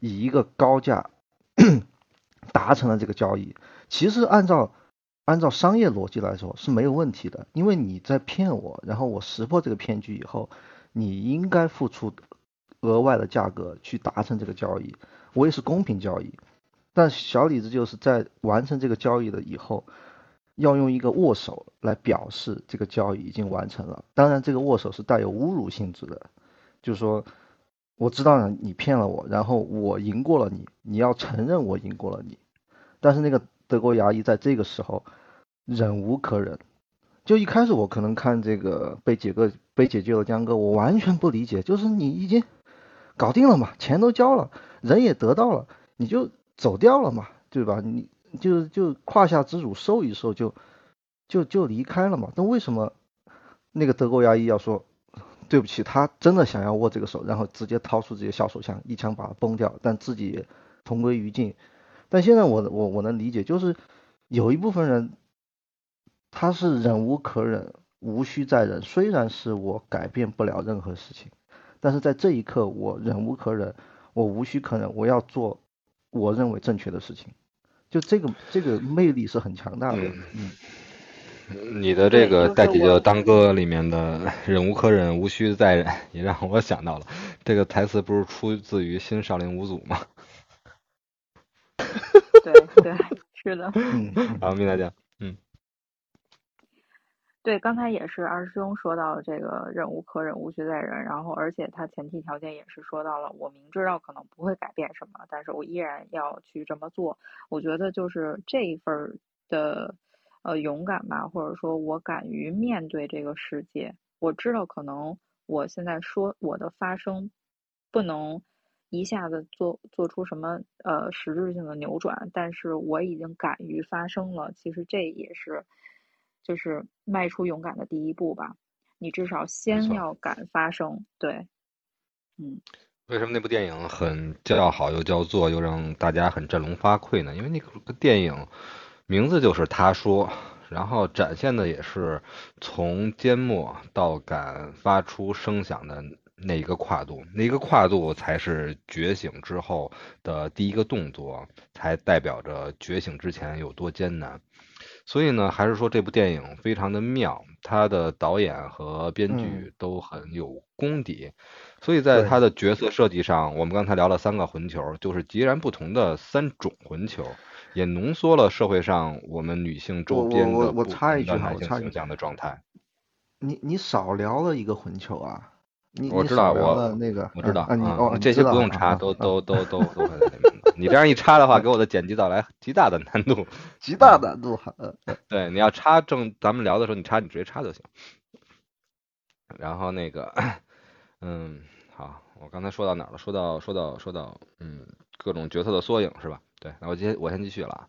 以一个高价 达成了这个交易。其实按照按照商业逻辑来说是没有问题的，因为你在骗我，然后我识破这个骗局以后，你应该付出额外的价格去达成这个交易，我也是公平交易。但小李子就是在完成这个交易了以后，要用一个握手来表示这个交易已经完成了。当然，这个握手是带有侮辱性质的，就是说，我知道你骗了我，然后我赢过了你，你要承认我赢过了你。但是那个德国牙医在这个时候忍无可忍，就一开始我可能看这个被解个被解救的江哥，我完全不理解，就是你已经搞定了嘛，钱都交了，人也得到了，你就走掉了嘛，对吧？你就就胯下之辱收一收就就就离开了嘛。那为什么那个德国牙医要说对不起？他真的想要握这个手，然后直接掏出自己的小手枪，一枪把它崩掉，但自己也同归于尽。但现在我我我能理解，就是有一部分人他是忍无可忍，无需再忍。虽然是我改变不了任何事情，但是在这一刻我忍无可忍，我无需可忍，我要做我认为正确的事情。就这个这个魅力是很强大的，嗯。你的这个代替就当哥里面的 忍无可忍，无需再忍，也让我想到了这个台词，不是出自于新少林五祖吗？对对，是的。嗯，好，明大讲。对，刚才也是二师兄说到这个忍无可忍，无需再忍，然后而且他前提条件也是说到了，我明知道可能不会改变什么，但是我依然要去这么做。我觉得就是这一份的。呃，勇敢吧，或者说我敢于面对这个世界。我知道可能我现在说我的发声不能一下子做做出什么呃实质性的扭转，但是我已经敢于发声了。其实这也是就是迈出勇敢的第一步吧。你至少先要敢发声，对，嗯。为什么那部电影很叫好又叫座，又让大家很振聋发聩呢？因为那个电影。名字就是他说，然后展现的也是从缄默到敢发出声响的那一个跨度，那一个跨度才是觉醒之后的第一个动作，才代表着觉醒之前有多艰难。所以呢，还是说这部电影非常的妙，他的导演和编剧都很有功底，所以在他的角色设计上，我们刚才聊了三个混球，就是截然不同的三种混球。也浓缩了社会上我们女性周边的不同的男性形象的状态。你你少聊了一个混球啊！你我知道我那个我知道啊，你哦这些不用插，都都都都都在里面。你这样一插的话，给我的剪辑带来极大的难度，极大难度。对，你要插正咱们聊的时候，你插你直接插就行。然后那个，嗯，好，我刚才说到哪了？说到说到说到，嗯，各种角色的缩影是吧？对，那我接我先继续了啊。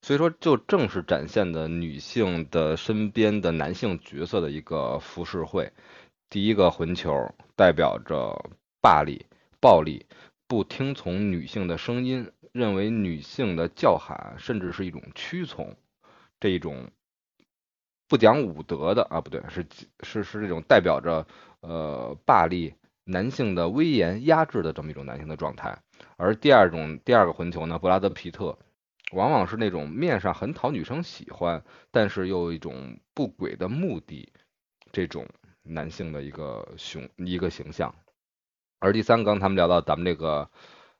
所以说，就正是展现的女性的身边的男性角色的一个浮世绘。第一个混球代表着霸力、暴力，不听从女性的声音，认为女性的叫喊甚至是一种屈从，这一种不讲武德的啊，不对，是是是这种代表着呃霸力、男性的威严、压制的这么一种男性的状态。而第二种第二个混球呢，布拉德皮特，往往是那种面上很讨女生喜欢，但是又有一种不轨的目的，这种男性的一个雄一个形象。而第三，刚他们聊到咱们这个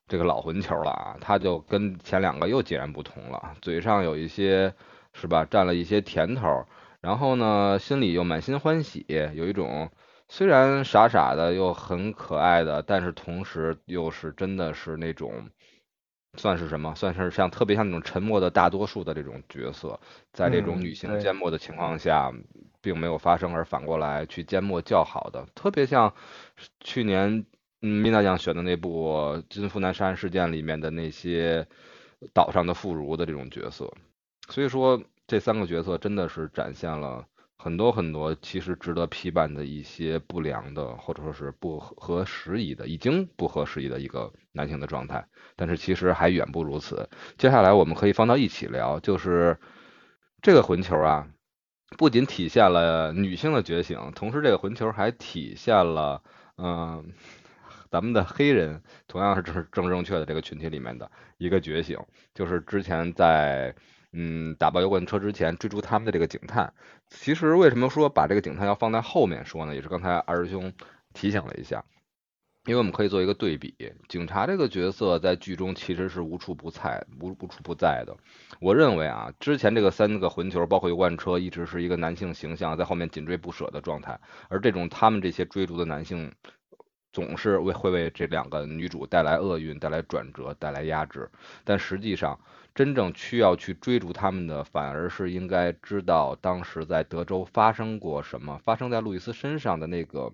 这个老混球了啊，他就跟前两个又截然不同了，嘴上有一些是吧，占了一些甜头，然后呢，心里又满心欢喜，有一种。虽然傻傻的又很可爱的，但是同时又是真的是那种，算是什么？算是像特别像那种沉默的大多数的这种角色，在这种女性缄默的情况下，并没有发生，而反过来去缄默较好的，特别像去年嗯米娜酱选的那部《金富南杀人事件》里面的那些岛上的妇孺的这种角色。所以说，这三个角色真的是展现了。很多很多其实值得批判的一些不良的，或者说是不合时宜的，已经不合时宜的一个男性的状态，但是其实还远不如此。接下来我们可以放到一起聊，就是这个混球啊，不仅体现了女性的觉醒，同时这个混球还体现了，嗯，咱们的黑人同样是正正正确的这个群体里面的一个觉醒，就是之前在。嗯，打爆油罐车之前追逐他们的这个警探，其实为什么说把这个警探要放在后面说呢？也是刚才二师兄提醒了一下，因为我们可以做一个对比，警察这个角色在剧中其实是无处不在、无无处不在的。我认为啊，之前这个三个混球，包括油罐车，一直是一个男性形象在后面紧追不舍的状态，而这种他们这些追逐的男性，总是为会为这两个女主带来厄运、带来转折、带来压制，但实际上。真正需要去追逐他们的，反而是应该知道当时在德州发生过什么，发生在路易斯身上的那个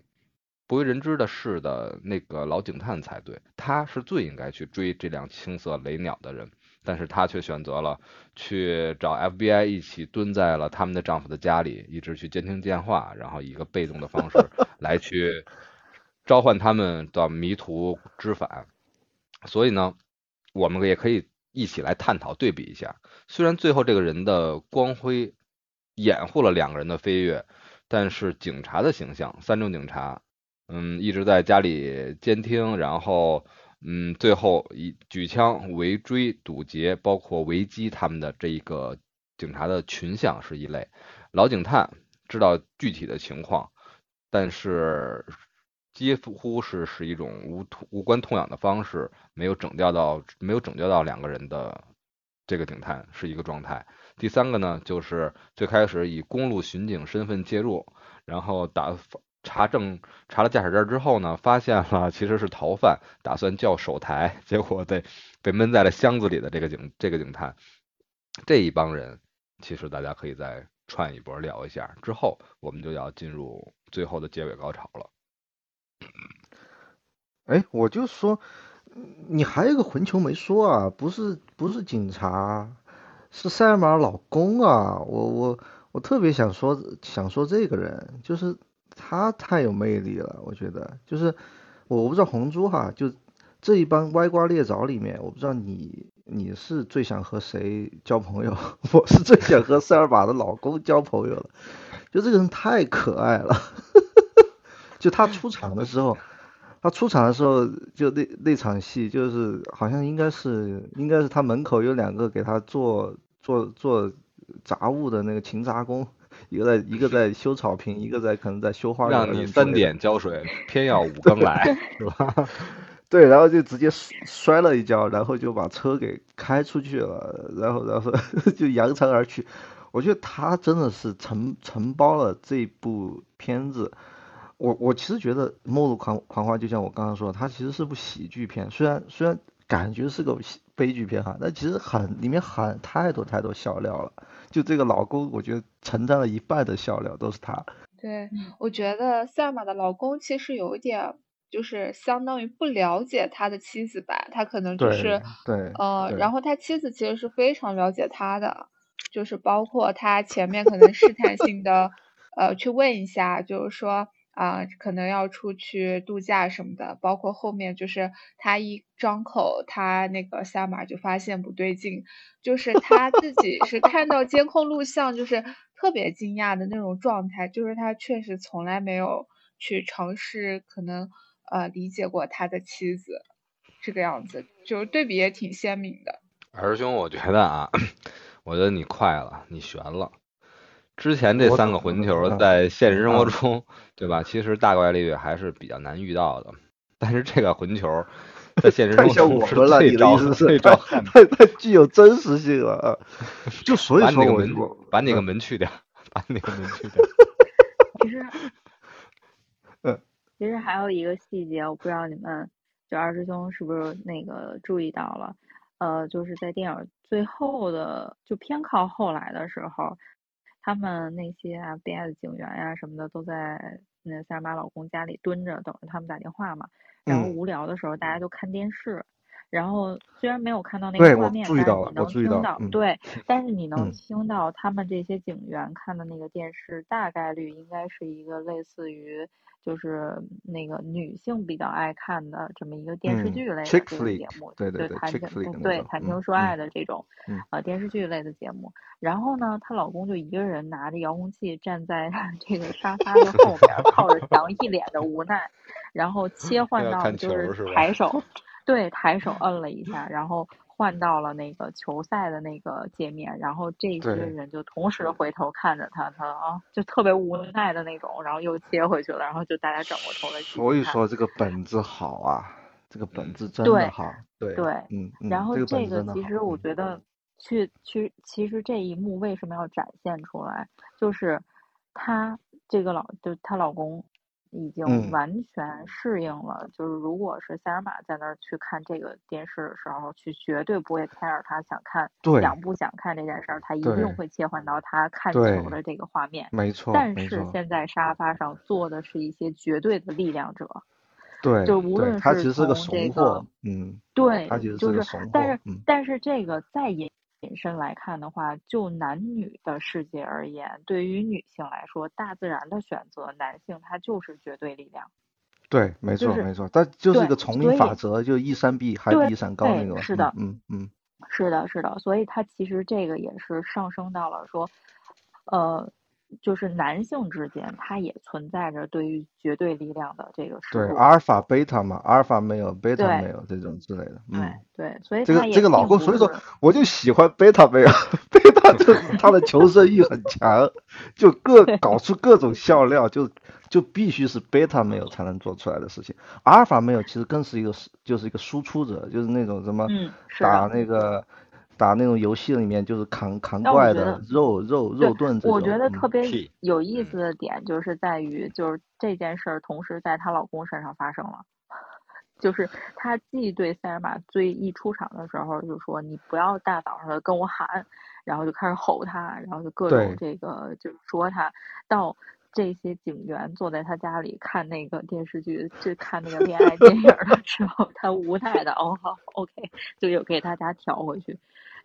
不为人知的事的那个老警探才对。他是最应该去追这辆青色雷鸟的人，但是他却选择了去找 FBI 一起蹲在了他们的丈夫的家里，一直去监听电话，然后以一个被动的方式 来去召唤他们的迷途知返。所以呢，我们也可以。一起来探讨对比一下，虽然最后这个人的光辉掩护了两个人的飞跃，但是警察的形象，三中警察，嗯，一直在家里监听，然后嗯，最后以举枪围追堵截，包括围击他们的这一个警察的群像是一类。老警探知道具体的情况，但是几乎是是一种无无关痛痒的方式，没有拯救到没有拯救到两个人的这个警探是一个状态。第三个呢，就是最开始以公路巡警身份介入，然后打。查证查了驾驶证之后呢，发现了其实是逃犯，打算叫手台，结果被被闷在了箱子里的这个警这个警探，这一帮人其实大家可以再串一波聊一下，之后我们就要进入最后的结尾高潮了。哎，我就说，你还有个混球没说啊，不是不是警察，是塞尔玛老公啊，我我我特别想说想说这个人就是。他太有魅力了，我觉得就是我不知道红珠哈，就这一帮歪瓜裂枣里面，我不知道你你是最想和谁交朋友，我是最想和塞尔玛的老公交朋友了，就这个人太可爱了，就他出场的时候，他出场的时候就那那场戏就是好像应该是应该是他门口有两个给他做做做杂物的那个勤杂工。一个在一个在修草坪，一个在可能在修花园。让你三点浇水，偏要五更来，是吧？对，然后就直接摔了一跤，然后就把车给开出去了，然后然后 就扬长而去。我觉得他真的是承承包了这部片子。我我其实觉得《末路狂狂花》就像我刚刚说，它其实是部喜剧片，虽然虽然感觉是个悲剧片哈，但其实很里面很太多太多笑料了。就这个老公，我觉得承担了一半的笑料都是他。对，我觉得塞尔玛的老公其实有一点，就是相当于不了解他的妻子吧。他可能就是对，呃，然后他妻子其实是非常了解他的，就是包括他前面可能试探性的呃去问一下，就是说。啊，可能要出去度假什么的，包括后面就是他一张口，他那个下马就发现不对劲，就是他自己是看到监控录像，就是特别惊讶的那种状态，就是他确实从来没有去尝试，可能呃理解过他的妻子这个样子，就是对比也挺鲜明的。二师兄，我觉得啊，我觉得你快了，你悬了。之前这三个混球在现实生活中，对吧？其实大概率还是比较难遇到的。但是这个混球 在现实生活中是最招最招 太太具有真实性了啊！就所以说，我把那个门去掉，把那个门去掉。其实，嗯，其实还有一个细节，我不知道你们就二师兄是不是那个注意到了？呃，就是在电影最后的就偏靠后来的时候。他们那些 FBI 的警员呀什么的都在那塞尔玛老公家里蹲着，等着他们打电话嘛。然后无聊的时候，大家就看电视。然后虽然没有看到那个画面，但是你能听到，对，但是你能听到他们这些警员看的那个电视，大概率应该是一个类似于就是那个女性比较爱看的这么一个电视剧类的这个节目，对对对，谈情对谈情说爱的这种呃电视剧类的节目。然后呢，她老公就一个人拿着遥控器站在 这个沙发的后面，靠着墙，一脸的无奈，然后切 换到就是抬手。对，抬手摁了一下，然后换到了那个球赛的那个界面，然后这些人就同时回头看着他，他啊，就特别无奈的那种，然后又切回去了，然后就大家转过头来。所以说这个本子好啊，这个本子真的好，对对，嗯，然后这个其实我觉得，去去其实这一幕为什么要展现出来，就是她这个老就她老公。已经完全适应了，就是如果是塞尔玛在那儿去看这个电视的时候，去绝对不会 care 他想看，想不想看这件事儿，他一定会切换到他看球的这个画面。没错，但是现在沙发上坐的是一些绝对的力量者，对，就无论是从这个，嗯，对，就是，但是但是这个再引。引申来看的话，就男女的世界而言，对于女性来说，大自然的选择，男性他就是绝对力量。对，没错，没错，但就是一个丛林法则，就一山比还比一山高那个。是的，嗯嗯，是的，是的，所以它其实这个也是上升到了说，呃，就是男性之间，他也存在着对于绝对力量的这个失对，阿尔法、贝塔嘛，阿尔法没有，贝塔没有这种之类的。对嗯，对，所以这个这个老公，所以说我就喜欢贝塔没有，贝塔就是 他的求生欲很强，就各搞出各种笑料，就就必须是贝塔没有才能做出来的事情。阿尔法没有其实更是一个就是一个输出者，就是那种什么打那个打那种游戏里面就是扛扛怪的肉肉肉盾这种。我觉得嗯特别有意嗯思的点就是在于，就是这件事儿同时在她老公身上发生了。就是她既对塞尔玛最一出场的时候就说你不要大早上的跟我喊，然后就开始吼她，然后就各种这个就是说她，到这些警员坐在他家里看那个电视剧，就看那个恋爱电影的时候，他无奈的哦好 OK，就又给大家调回去，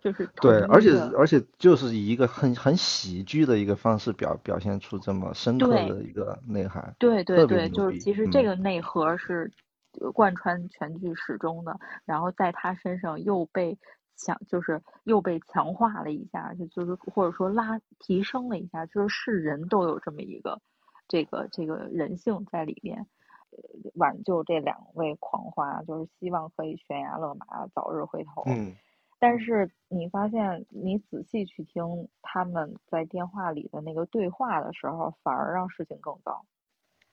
就是对，而且而且就是以一个很很喜剧的一个方式表表现出这么深刻的一个内涵。对对对，就是其实这嗯个内核是呃贯穿全剧始终的，然后在他身上又被强，就是又被强化了一下，就就是或者说拉提升了一下，就是是人都有这么一个这个这个人性在里面。呃挽救这两位狂花，就是希望可以悬崖勒马，早日回头。嗯，但是你发现，你仔细去听他们在电话里的那个对话的时候，反而让事情更糟。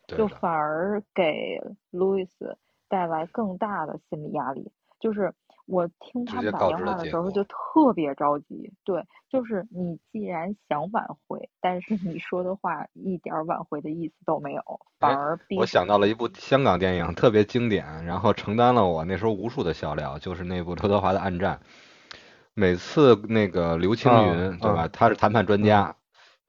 就反而给路易斯带来更大的心理压力。就是我听他们打电话的时候就特别着急，对，就是你既然想挽回，但是 你说的话一点儿挽回的意思都没有，反哎而逼我想到了一部香港电影，特别经典，然后承担了我那时候无数的笑料，就是那部刘德华的《暗战》。每次那个刘青啊云，对吧？啊他是谈判专家，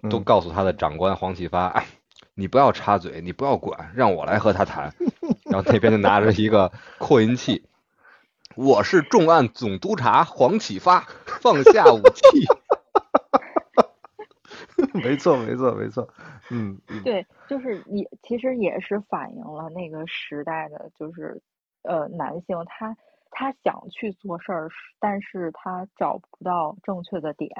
都嗯告诉他的长官黄启发，哎，你不要插嘴，你不要管，让我来和他谈。然后那边就拿着一个扩音器，我是重案总督察黄启发，放下武器。没错没错没错，嗯嗯。对，就是也其实也是反映了那个时代的，就是呃男性他他想去做事儿，但是他找不到正确的点，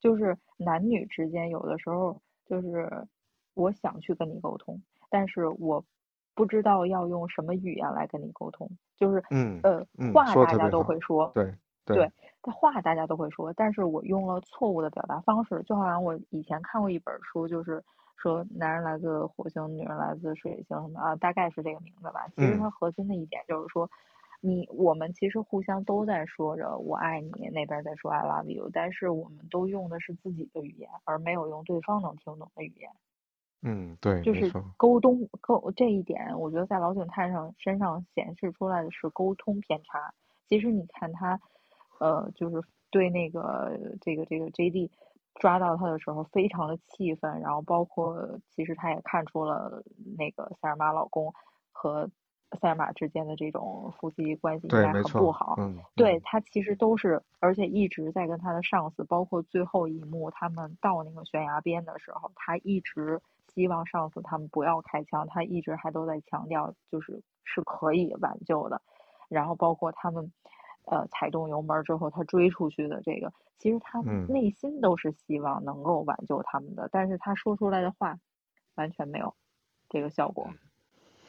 就是男女之间有的时候就是我想去跟你沟通，但是我不知道要用什么语言来跟你沟通，就是嗯呃嗯话大家都会说，对对，他话大家都会说，但是我用了错误的表达方式，就好像我以前看过一本书，就是说男人来自火星，女人来自水星什么啊，大概是这个名字吧。其实嗯它核心的一点就是说，你我们其实互相都在说着我爱你，那边在说 I love you，但是我们都用的是自己的语言，而没有用对方能听懂的语言。嗯对，就是，沟通沟这一点，我觉得在老景泰上身上显示出来的是沟通偏差。其实你看他，呃，就是对那个这个这个 J.D. 抓到他的时候非常的气愤，然后包括其实他也看出了那个塞尔玛老公和塞尔玛之间的这种夫妻关系应该很不好。嗯嗯对他其实都是，而且一直在跟他的上司，包括最后一幕他们到那个悬崖边的时候，他一直希望上司他们不要开枪，他一直还都在强调就是是可以挽救的。然后包括他们呃踩动油门之后，他追出去的这个，其实他嗯内心都是希望能够挽救他们的，但是他说出来的话完全没有这个效果。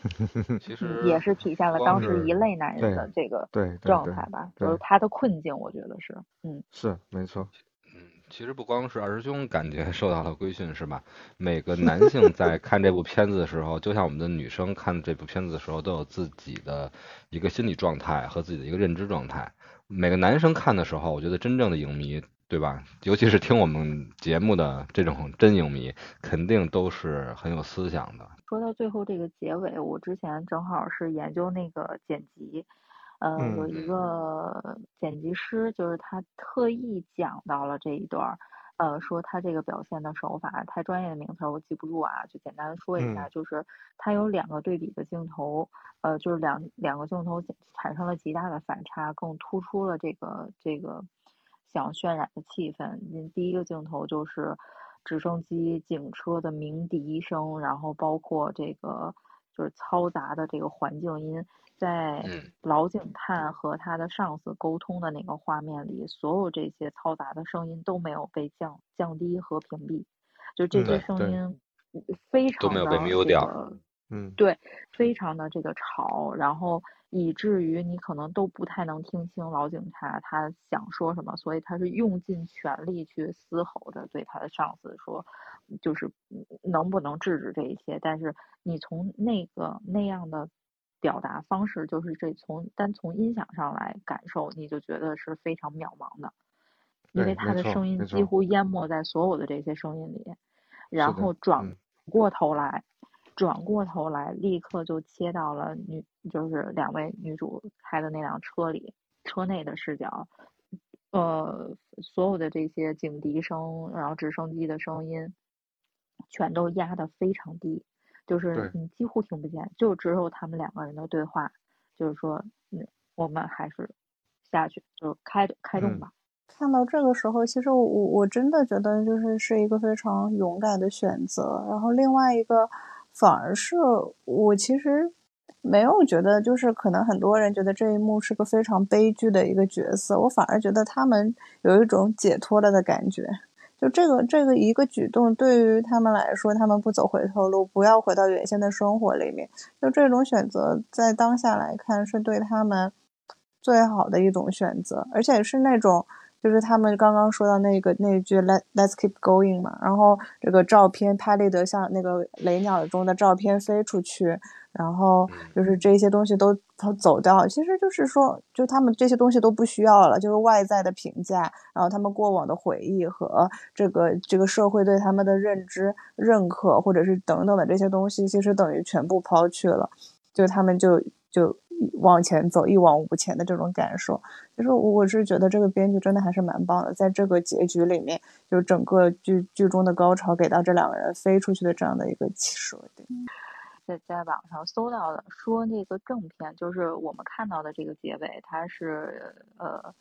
其实也是体现了当时一类男人的这个对状态吧，就是他的困境，我觉得是，嗯，是没错，嗯，其实不光是二师兄感觉受到了规训，是吧？每个男性在看这部片子的时候，就像我们的女生看这部片子的时候，都有自己的一个心理状态和自己的一个认知状态。每个男生看的时候，我觉得真正的影迷，对吧？尤其是听我们节目的这种真影迷，肯定都是很有思想的。说到最后这个结尾，我之前正好是研究那个剪辑，呃，有嗯一个剪辑师，就是他特意讲到了这一段儿，呃，说他这个表现的手法，太专业的名词儿我记不住啊，就简单说一下，嗯就是他有两个对比的镜头，呃，就是两两个镜头产生了极大的反差，更突出了这个这个想渲染的气氛。嗯第一个镜头就是直升机、警车的鸣笛声，然后包括这个就是嘈杂的这个环境音，在嗯老警探和他的上司沟通的那个画面里，所有这些嘈杂的声音都没有被降降低和屏蔽。就这嗯些声音非常都没有被掉嗯，对，非常的这个吵，然后以至于你可能都不太能听清老警察他想说什么，所以他是用尽全力去嘶吼着对他的上司说，就是嗯能不能制止这一切。但是你从那个那样的表达方式，就是这从单从音响上来感受，你就觉得是非常渺茫的，因为他的声音几乎淹没在所有的这些声音里，然后转嗯过头来。转过头来，立刻就切到了女，就是两位女主开的那辆车里，车内的视角，呃，所有的这些警笛声，然后直升机的声音，全都压得非常低，就是你几乎听不见，就只有他们两个人的对话，就是说，嗯，我们还是下去，就开开动嗯吧。看到这个时候，其实我我我真的觉得就是是一个非常勇敢的选择。然后另外一个，反而是我其实没有觉得，就是可能很多人觉得这一幕是个非常悲剧的一个角色，我反而觉得他们有一种解脱了的感觉。就这个这个一个举动，对于他们来说，他们不走回头路，不要回到原先的生活里面，就这种选择，在当下来看是对他们最好的一种选择，而且是那种。就是他们刚刚说到那个那句 “let let's keep going” 嘛，然后这个照片拍立得像那个雷鸟中的照片飞出去，然后就是这些东西都都走掉，其实就是说，就他们这些东西都不需要了，就是外在的评价，然后他们过往的回忆和这个这个社会对他们的认知、认可，或者是等等的这些东西，其实等于全部抛去了，就他们就就往前走，一往无前的这种感受。就是我我是觉得这个编剧真的还是蛮棒的，在这个结局里面，就整个剧剧中的高潮给到这两个人飞出去的这样的一个设定。在在网上搜到的，说那个正片就是我们看到的这个结尾，它是呃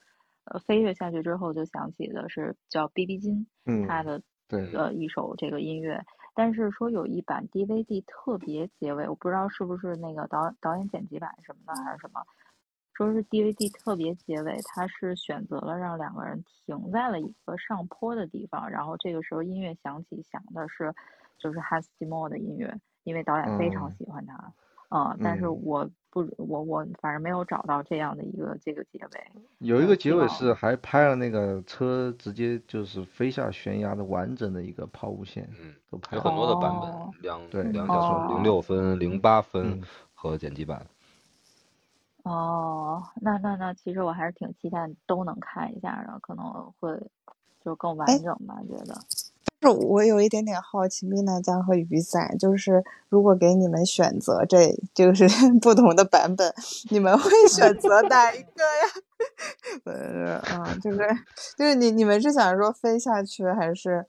呃飞跃下去之后就响起的是叫 BB 金，嗯，他的对，呃一首这个音乐，但是说有一版 DVD 特别结尾，我不知道是不是那个导导演剪辑版什么的还是什么，说是 DVD 特别结尾，他是选择了让两个人停在了一个上坡的地方，然后这个时候音乐响起，响的是就是汉斯季默的音乐，因为导演非常嗯。喜欢他，啊、但是嗯。我不我我反正没有找到这样的一个这个结尾，有一个结尾是还拍了那个车直接就是飞下悬崖的完整的一个抛物线，嗯，都拍了有很多的版本哦，两对两小时，哦零六分、零八分嗯和剪辑版。哦，那那那其实我还是挺期待都能看一下的，可能会就更完哎整吧，觉得。是我有一点点好奇，米娜江和雨伞，就是如果给你们选择，这就是 不同的版本，你们会 选择哪一个呀？呃啊，就是就是你你们是想说飞下去，还是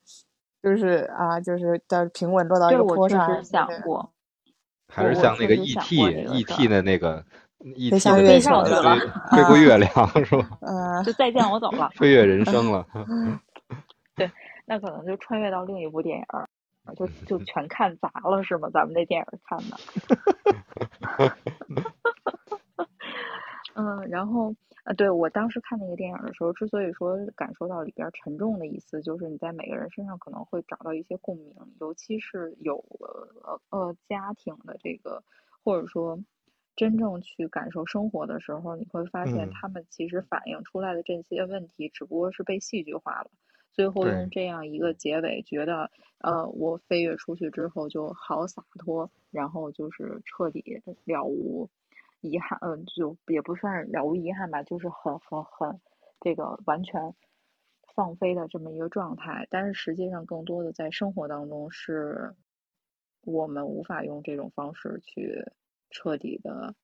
就是啊，就是到平稳落到一这个坡上？实想过，还是像那个 E 想 T E 事 T 的那个 E 飞 T 向的那月球个了飞飞过月亮是吧？嗯、就再见我走了，飞跃人生了。那可能就穿越到另一部电影儿，就就全看砸了是吗？咱们这电影儿看的。嗯，然后呃，对我当时看那个电影的时候，之所以说感受到里边儿沉重的意思，就是你在每个人身上可能会找到一些共鸣，尤其是有呃呃家庭的这个，或者说真正去感受生活的时候，你会发现嗯他们其实反映出来的这些问题，只不过是被戏剧化了。最后用这样一个结尾，觉得呃，我飞跃出去之后就好洒脱，然后就是彻底了无遗憾，嗯、就也不算是了无遗憾吧，就是很很很这个完全放飞的这么一个状态。但是实际上，更多的在生活当中是我们无法用这种方式去彻底的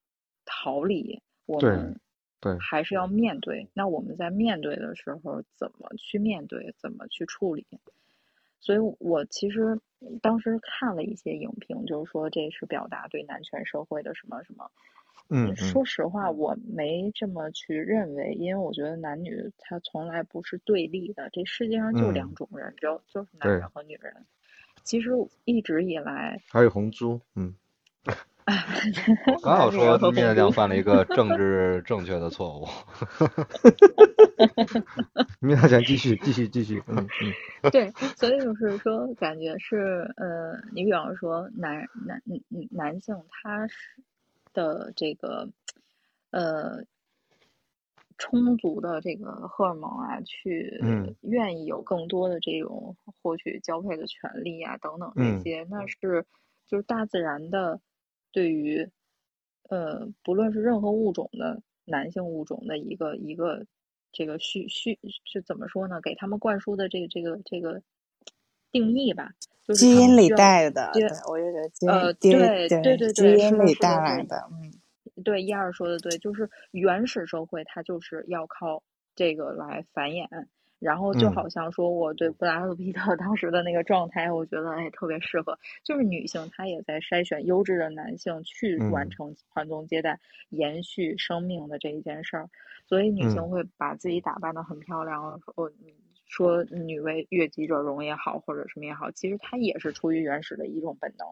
逃离，我们对还是要面对。那我们在面对的时候，怎么去面对，怎么去处理？所以我其实当时看了一些影评，就是说这是表达对男权社会的什么什么。嗯嗯说实话，我没这么去认为，因为我觉得男女他从来不是对立的，这世界上就两嗯种人，只有就是男人和女人。其实一直以来，还有红猪，嗯，我 刚好说灭大将犯了一个政治正确的错误。灭大将继续继续继续，嗯嗯。对，所以就是说，感觉是呃，你比方说男男男男性他是的这个呃充足的这个荷尔蒙啊，去愿意有更多的这种获取交配的权利啊等等这些，那是就是大自然的。对于，呃，不论是任何物种的男性物种的一个一个这个需需是怎么说呢？给他们灌输的这个这个这个定义吧，就是基因里带的。对，我觉得呃，对对对对，基因里带来的。嗯，对，一二说的对，就是原始社会它就是要靠这个来繁衍。然后就好像说，我对布拉德皮特 当时的那个状态，我觉得哎特别适合，就是女性她也在筛选优质的男性去完成传宗接代、延续生命的这一件事儿，所以女性会把自己打扮的很漂亮。说说女为悦己者容也好，或者什么也好，其实它也是出于原始的一种本能。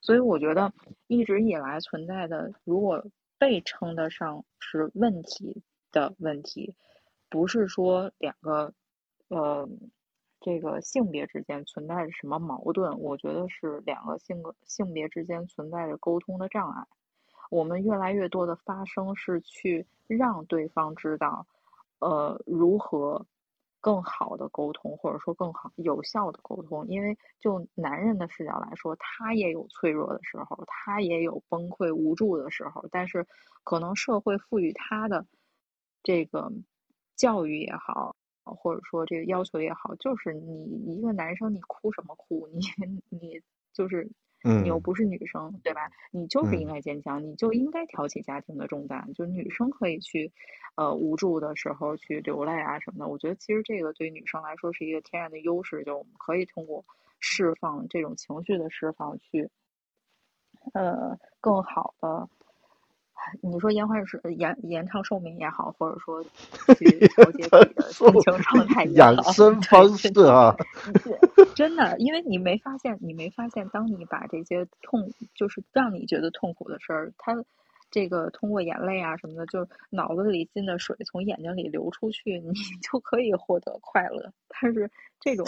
所以我觉得一直以来存在的，如果被称得上是问题的问题。不是说两个，呃，这个性别之间存在着什么矛盾？我觉得是两个性格性别之间存在着沟通的障碍。我们越来越多的发生是去让对方知道，呃，如何更好的沟通，或者说更好有效的沟通。因为就男人的视角来说，他也有脆弱的时候，他也有崩溃无助的时候，但是可能社会赋予他的这个。教育也好，或者说这个要求也好，就是你一个男生，你哭什么哭？你你就是，你又不是女生，对吧？你就是应该坚强，你就应该挑起家庭的重担。就女生可以去，呃，无助的时候去流泪啊什么的。我觉得其实这个对于女生来说是一个天然的优势，就我们可以通过释放这种情绪的释放去，呃，更好的。你说延缓是延延长寿命也好，或者说 去调节自己的心情状态也好，养生方式啊，真的，因为你没发现，你没发现，当你把这些痛，就是让你觉得痛苦的事儿，它这个通过眼泪啊什么的，就脑子里进的水从眼睛里流出去，你就可以获得快乐。但是这种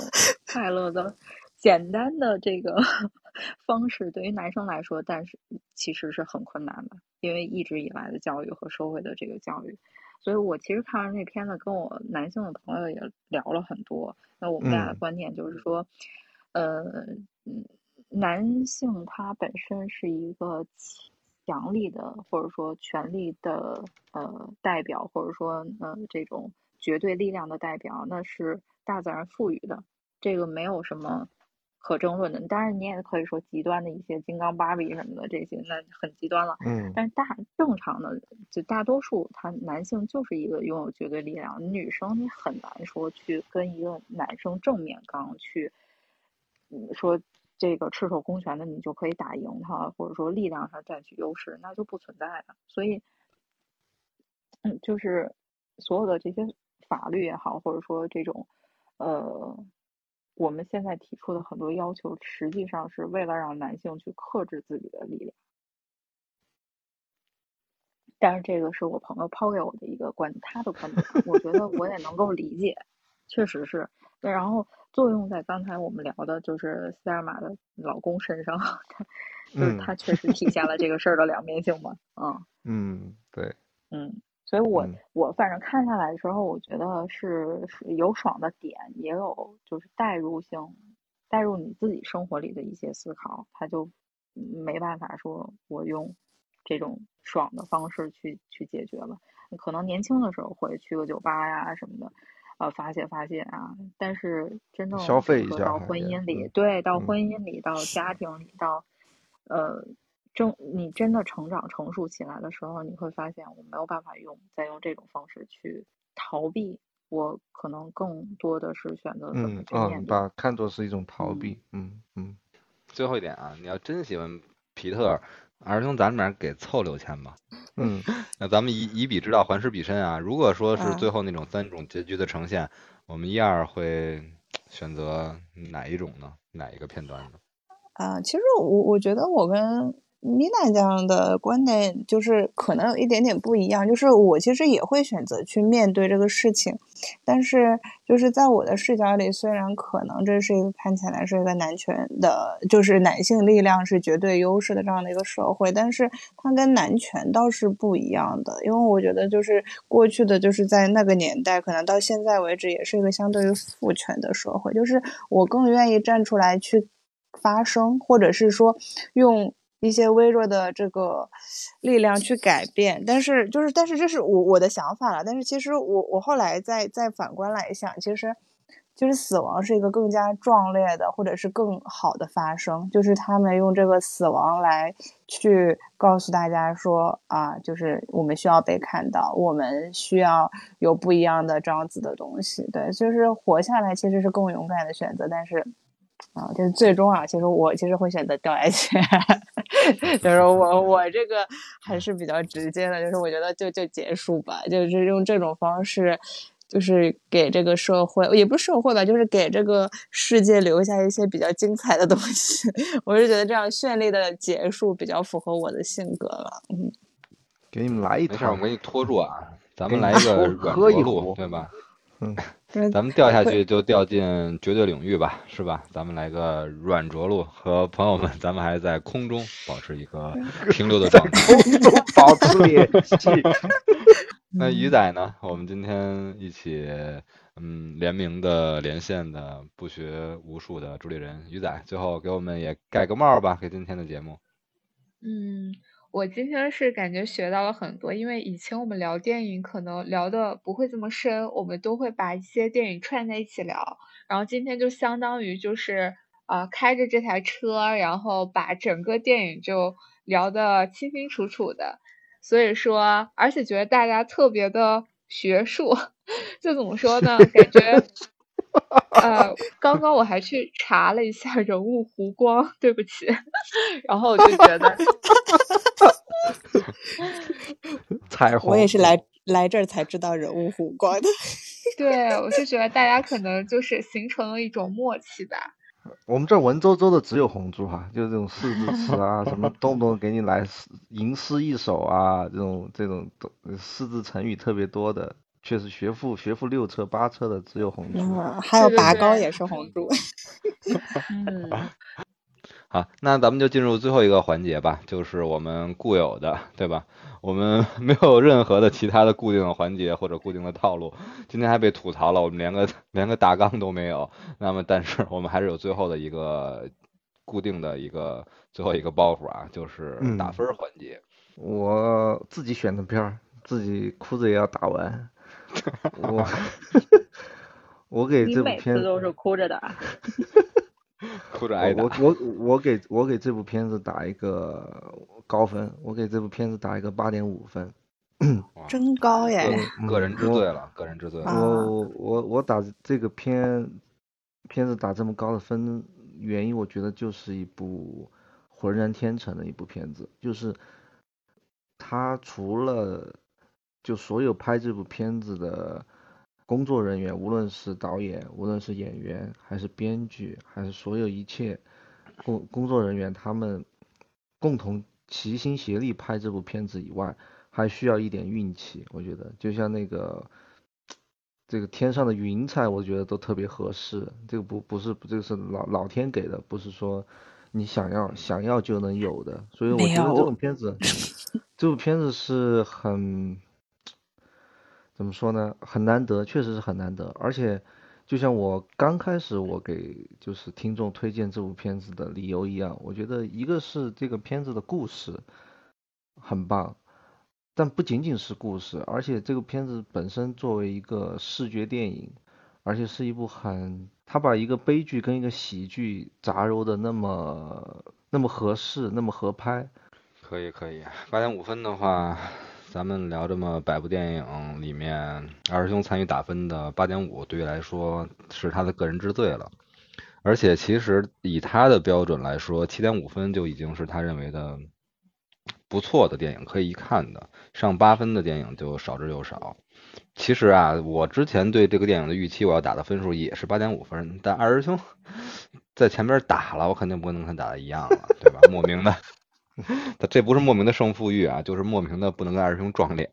快乐的。简单的这个方式对于男生来说，但是其实是很困难的，因为一直以来的教育和社会的这个教育，所以我其实看完这片子，跟我男性的朋友也聊了很多。那我们俩的观点就是说，呃，男性他本身是一个强力的，或者说权力的呃代表，或者说呃这种绝对力量的代表，那是大自然赋予的，这个没有什么。可争论的，当然你也可以说极端的一些金刚芭比什么的这些，那很极端了。嗯。但是大正常的，就大多数，他男性就是一个拥有绝对力量，女生你很难说去跟一个男生正面刚去，嗯，说这个赤手空拳的你就可以打赢他，或者说力量上占取优势，那就不存在的。所以，嗯，就是所有的这些法律也好，或者说这种，呃。我们现在提出的很多要求，实际上是为了让男性去克制自己的力量。但是这个是我朋友抛给我的一个观，他的观点，我觉得我也能够理解，确实是。然后作用在刚才我们聊的就是塞尔玛的老公身上，就是他确实体现了这个事儿的两面性嘛。嗯嗯，对，嗯。所以我我反正看下来的时候，我觉得是是有爽的点，也有就是代入性，代入你自己生活里的一些思考，他就没办法说我用这种爽的方式去去解决了。可能年轻的时候会去个酒吧呀什么的，呃发泄发泄啊，但是真正消费一下到婚姻里，对，到婚姻里，到家庭里，到呃。正你真的成长成熟起来的时候，你会发现我没有办法用再用这种方式去逃避，我可能更多的是选择怎么去面对，把看作是一种逃避。嗯嗯。最后一点啊，你要真喜欢皮特，儿兄咱们俩给凑六千吧。嗯。那咱们以以彼之道还施彼身啊。如果说是最后那种三种结局的呈现，我们一二会选择哪一种呢？哪一个片段呢？啊，其实我我觉得我跟。米娜这样的观点就是可能有一点点不一样，就是我其实也会选择去面对这个事情，但是就是在我的视角里，虽然可能这是一个看起来是一个男权的，就是男性力量是绝对优势的这样的一个社会，但是它跟男权倒是不一样的，因为我觉得就是过去的就是在那个年代，可能到现在为止也是一个相对于父权的社会，就是我更愿意站出来去发声，或者是说用。一些微弱的这个力量去改变，但是就是，但是这是我我的想法了。但是其实我我后来再再反观来想，其实就是死亡是一个更加壮烈的，或者是更好的发生。就是他们用这个死亡来去告诉大家说啊，就是我们需要被看到，我们需要有不一样的这样子的东西。对，就是活下来其实是更勇敢的选择，但是。啊，就是最终啊，其实我其实会选择掉下去，就是我我这个还是比较直接的，就是我觉得就就结束吧，就是用这种方式，就是给这个社会也不是社会吧，就是给这个世界留下一些比较精彩的东西。我是觉得这样绚丽的结束比较符合我的性格了。嗯，给你们来一套，我给你拖住啊，咱们来一个软着陆，对吧？嗯。咱们掉下去就掉进绝对领域吧，是吧？咱们来个软着陆，和朋友们，咱们还在空中保持一个 停留的状态，空中保持联系。那鱼仔呢？我们今天一起，嗯，联名的连线的不学无术的主理人鱼仔，最后给我们也盖个帽吧，给今天的节目。嗯。我今天是感觉学到了很多，因为以前我们聊电影可能聊的不会这么深，我们都会把一些电影串在一起聊。然后今天就相当于就是呃开着这台车，然后把整个电影就聊得清清楚楚的。所以说，而且觉得大家特别的学术，就怎么说呢？感觉。呃，刚刚我还去查了一下人物湖光，对不起，然后我就觉得，彩虹，我也是来来这儿才知道人物湖光的。对，我就觉得大家可能就是形成了一种默契吧。我们这文绉绉的只有红猪哈，就是这种四字词啊，什么动不动给你来吟诗一首啊，这种这种四字成语特别多的。确实学富学富六车八车的只有红猪，还有拔高也是红猪。嗯，好，那咱们就进入最后一个环节吧，就是我们固有的，对吧？我们没有任何的其他的固定的环节或者固定的套路。今天还被吐槽了，我们连个连个大纲都没有。那么，但是我们还是有最后的一个固定的一个最后一个包袱啊，就是打分环节。我自己选的片儿，自己哭着也要打完。我 我给这部片子，每次都是哭着的，哭着挨打。我我我给我给这部片子打一个高分，我给这部片子打一个八点五分，真高耶！个人之罪了，个人之最。我我我打这个片片子打这么高的分，原因我觉得就是一部浑然天成的一部片子，就是它除了。就所有拍这部片子的工作人员，无论是导演，无论是演员，还是编剧，还是所有一切工工作人员，他们共同齐心协力拍这部片子以外，还需要一点运气。我觉得，就像那个这个天上的云彩，我觉得都特别合适。这个不不是这个是老老天给的，不是说你想要想要就能有的。所以我觉得这种片子，这部片子是很。怎么说呢？很难得，确实是很难得。而且，就像我刚开始我给就是听众推荐这部片子的理由一样，我觉得一个是这个片子的故事很棒，但不仅仅是故事，而且这个片子本身作为一个视觉电影，而且是一部很，他把一个悲剧跟一个喜剧杂糅的那么那么合适，那么合拍。可以可以，八点五分的话。咱们聊这么百部电影里面，二师兄参与打分的八点五，对于来说是他的个人之最了。而且其实以他的标准来说，七点五分就已经是他认为的不错的电影，可以一看的。上八分的电影就少之又少。其实啊，我之前对这个电影的预期，我要打的分数也是八点五分，但二师兄 在前边打了，我肯定不能跟他打的一样了，对吧？莫名的。他这不是莫名的胜负欲啊，就是莫名的不能跟二师兄撞脸。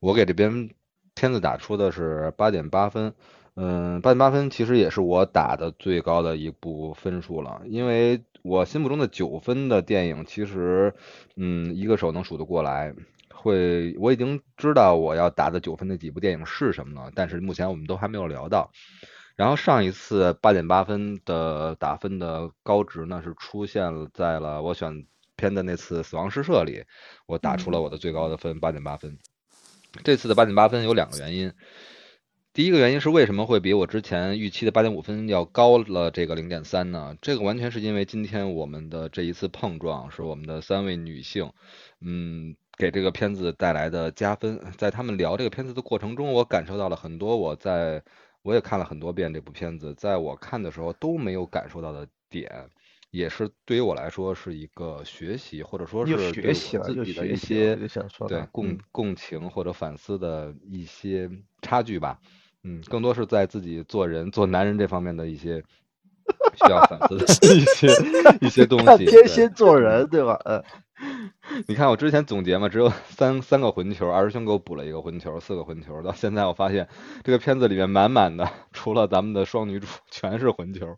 我给这边片子打出的是八点八分，嗯，八点八分其实也是我打的最高的一部分数了，因为我心目中的九分的电影，其实，嗯，一个手能数得过来。会，我已经知道我要打的九分那几部电影是什么了，但是目前我们都还没有聊到。然后上一次八点八分的打分的高值呢，是出现在了我选片的那次《死亡诗社》里，我打出了我的最高的分八点八分。这次的八点八分有两个原因，第一个原因是为什么会比我之前预期的八点五分要高了这个零点三呢？这个完全是因为今天我们的这一次碰撞是我们的三位女性，嗯，给这个片子带来的加分。在他们聊这个片子的过程中，我感受到了很多我在。我也看了很多遍这部片子，在我看的时候都没有感受到的点，也是对于我来说是一个学习，或者说是学习自己的一些对共共情或者反思的一些差距吧。嗯，更多是在自己做人、做男人这方面的一些需要反思的 一些一些东 西。天蝎做人，对吧？嗯。你看我之前总结嘛，只有三三个混球，二师兄给我补了一个混球，四个混球。到现在我发现这个片子里面满满的，除了咱们的双女主，全是混球。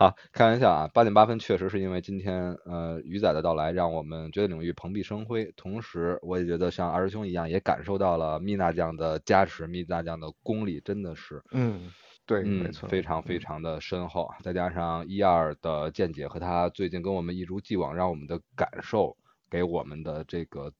好，开玩笑啊，八点八分确实是因为今天呃鱼仔的到来，让我们绝对领域蓬荜生辉。同时，我也觉得像二师兄一样，也感受到了蜜娜酱的加持，蜜娜酱的功力真的是，嗯，对，没错，非常非常的深厚。再加上一二的见解和他最近跟我们一如既往，让我们的感受。给我们的这个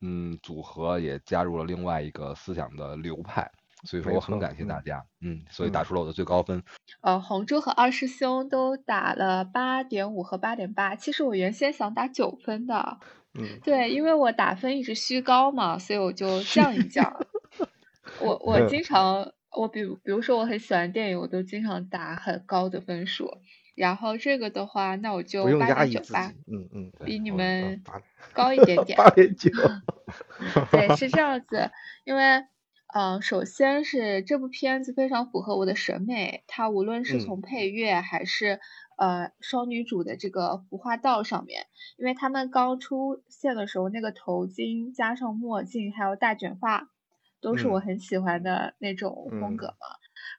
嗯组合也加入了另外一个思想的流派，所以说我很感谢大家，嗯，所以打出了我的最高分。呃，红珠和二师兄都打了八点五和八点八，其实我原先想打九分的，嗯，对，因为我打分一直虚高嘛，所以我就降一降。我我经常我比比如说我很喜欢电影，我都经常打很高的分数。然后这个的话，那我就八点九八，嗯嗯，比你们高一点点。八点九，对，是这样子。因为，嗯，首先是这部片子非常符合我的审美，它无论是从配。乐还是呃双女主的这个服化道上面，因为他们刚出现的时候那个头巾加上墨镜还有大卷发，都是我很喜欢的那种风格嘛。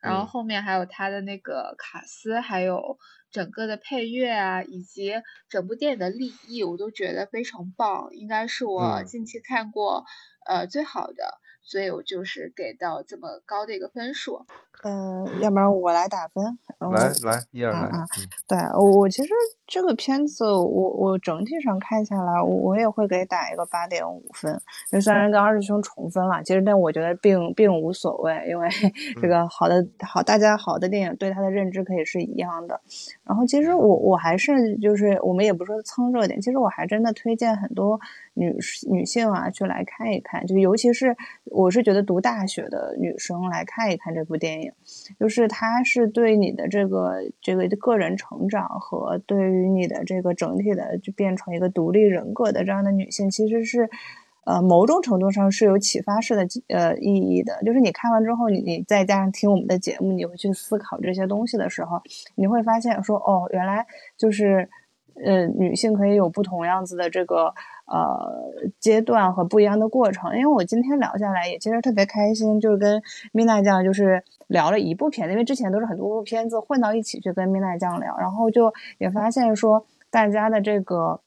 然后后面还有他的那个卡斯，还有整个的配乐啊，以及整部电影的立意，我都觉得非常棒，应该是我近期看过呃最好的，所以我就是给到这么高的一个分数。嗯，要不然我来打分。来来，一二来。对，我其实这个片子，我我整体上看下来，我我也会给打一个八点五分。就虽然跟二师兄重分了，其实但我觉得并并无所谓，因为这个好的好，大家好的电影对他的认知可以是一样的。然后其实我我还是就是我们也不说蹭热点，其实我还真的推荐很多女女性啊去来看一看，就尤其是我是觉得读大学的女生来看一看这部电影。就是它是对你的这个这个个人成长和对于你的这个整体的就变成一个独立人格的这样的女性，其实是呃某种程度上是有启发式的呃意义的。就是你看完之后，你你再加上听我们的节目，你会去思考这些东西的时候，你会发现说哦，原来就是呃女性可以有不同样子的这个。呃，阶段和不一样的过程，因为我今天聊下来也其实特别开心，就是跟米娜酱就是聊了一部片子，因为之前都是很多部片子混到一起去跟米娜酱聊，然后就也发现说大家的这个。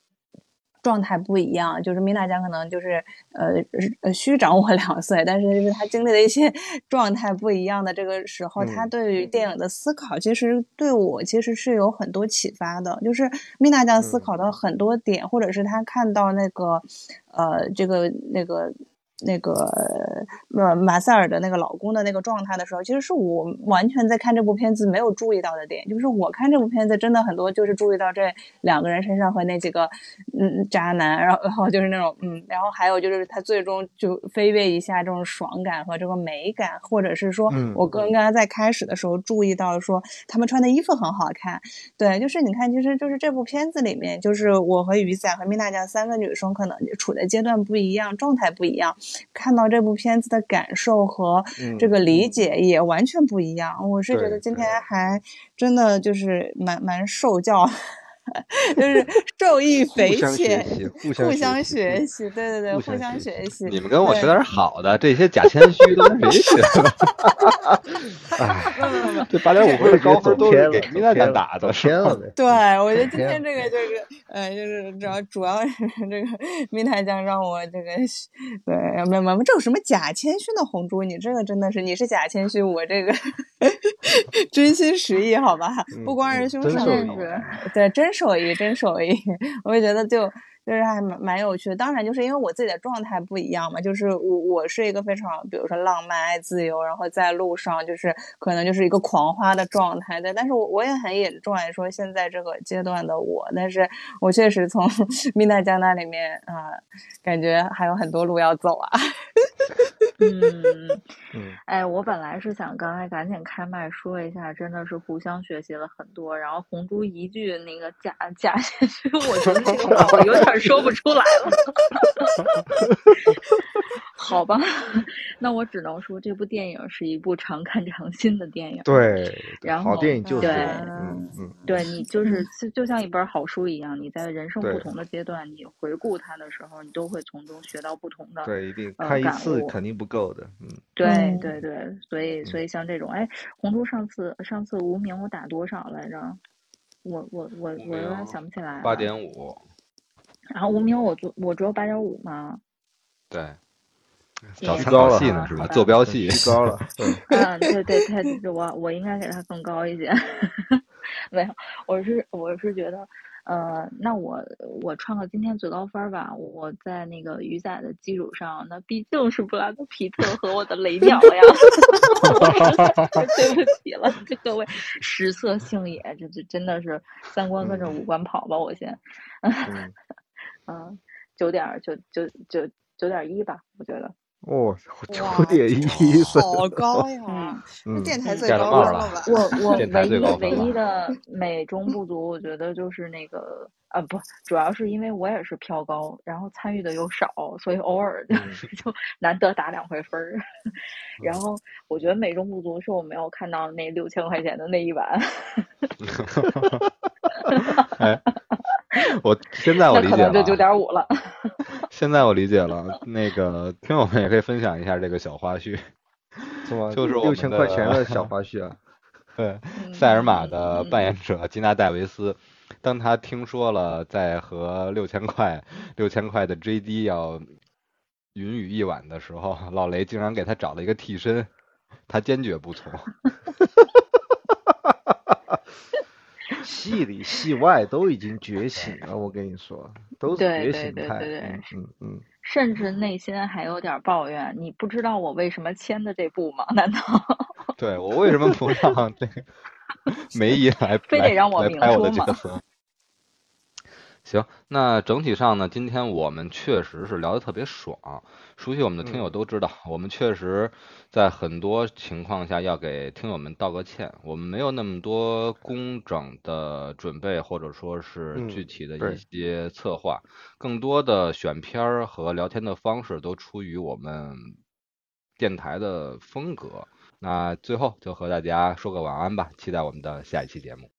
状态不一样，就是米娜酱可能就是呃呃虚长我两岁，但是就是她经历的一些 状态不一样的这个时候，她对于电影的思考其实对我其实是有很多启发的。就是米娜酱思考的很多点，或者是她看到那个呃这个那个。那个呃马塞尔的那个老公的那个状态的时候，其实是我完全在看这部片子没有注意到的点。就是我看这部片子真的很多，就是注意到这两个人身上和那几个嗯渣男，然后然后就是那种嗯，然后还有就是他最终就飞跃一下这种爽感和这个美感，或者是说我刚刚在开始的时候注意到说他们穿的衣服很好看。对，就是你看，其实就是这部片子里面，就是我和雨仔和米娜酱三个女生可能处的阶段不一样，状态不一样。看到这部片子的感受和这个理解也完全不一样。我是觉得今天还真的就是蛮蛮受教。就是受益 匪相学浅，习，互相学学习，对对对，互互相相学学习。你们跟我学点好的，这些假谦虚都是谁学的？哎，这八点五分的高分都是给米娜酱打走的，偏了。对，我觉得今天天这个就是，呃，就是主要主要是 这个明台将让我这个，对，没有没有，这有什么假谦虚的红猪？你这个真的是，你是假谦虚，我这个真心实意，好吧？不光是凶手，真受益对，真手艺，真手艺，我就觉得就。就是还蛮蛮有趣的，当然就是因为我自己的状态不一样嘛，就是我我是一个非常，比如说浪漫爱自由，然后在路上就是可能就是一个狂花的状态对，但是我我也很 enjoy 说现在这个阶段的我，但是我确实从蜜娜江那里面啊、感觉还有很多路要走啊。嗯，嗯，哎，我本来是想刚才赶紧开麦说一下，真的是互相学习了很多。然后红珠一句那个假假谦虚，我觉得这个有点说不出来了。好吧，那我只能说这部电影是一部常看常新的电影。对，好然后对电影就是嗯嗯，对你就是就就像一本好书一样，你在人生不同的阶段，你回顾它的时候，你都会从中学到不同的对，一定看一次肯定不够的，嗯，对嗯对对，所以所以像这种，哎，红猪上次上次无名我打多少来着？我我我我有点想不起来了。八。点五，然后无名我做我只有八点五吗？对，也找参考系呢是吧？坐标系，提高了，对，嗯，对对对，我我应该给他更高一些。没有，我是我是觉得，呃，那我我创个今天最高分儿吧。我在那个鱼仔的基础上，那毕竟是布拉德皮特和我的雷鸟呀。对不起了，这各位食色性也，这这真的是三观跟着五官跑吧，我先。嗯，嗯，九点儿九九九九点一吧，我觉得。哦，哇九点一分，好高呀！嗯嗯，电台最高分了吧？我我唯一唯一的美中不足，我觉得就是那个啊，不，主要是因为我也是飘高，然后参与的又少，所以偶尔就嗯就难得打两回分儿。然后我觉得美中不足是我没有看到那六千块钱的那一晚，哎，我现在我理解了，可能就九点五了。现在我理解了，那个听友们也可以分享一下这个小花絮，是吗就是我们六千块钱的的小花絮啊，对，嗯塞尔玛的嗯扮演者吉娜戴维斯，当他听说了在和六千块六千块的 JD 要云雨一晚的时候，老雷竟然给他找了一个替身，他坚决不从。戏里戏外都已经觉醒了，我跟你说，都觉醒态，对对对嗯嗯嗯，甚至内心还有点抱怨，你不知道我为什么签的这部吗？难道？对我为什么不让这个 梅姨来非得让我明白我的？行，那整体上呢，今天我们确实是聊得特别爽。熟悉我们的听友都知道，我们确实在很多情况下要给听友们道个歉，我们没有那么多工整的准备，或者说是嗯具体的一些策划，更多的选片儿和聊天的方式都出于我们电台的风格。那最后就和大家说个晚安吧，期待我们的下一期节目。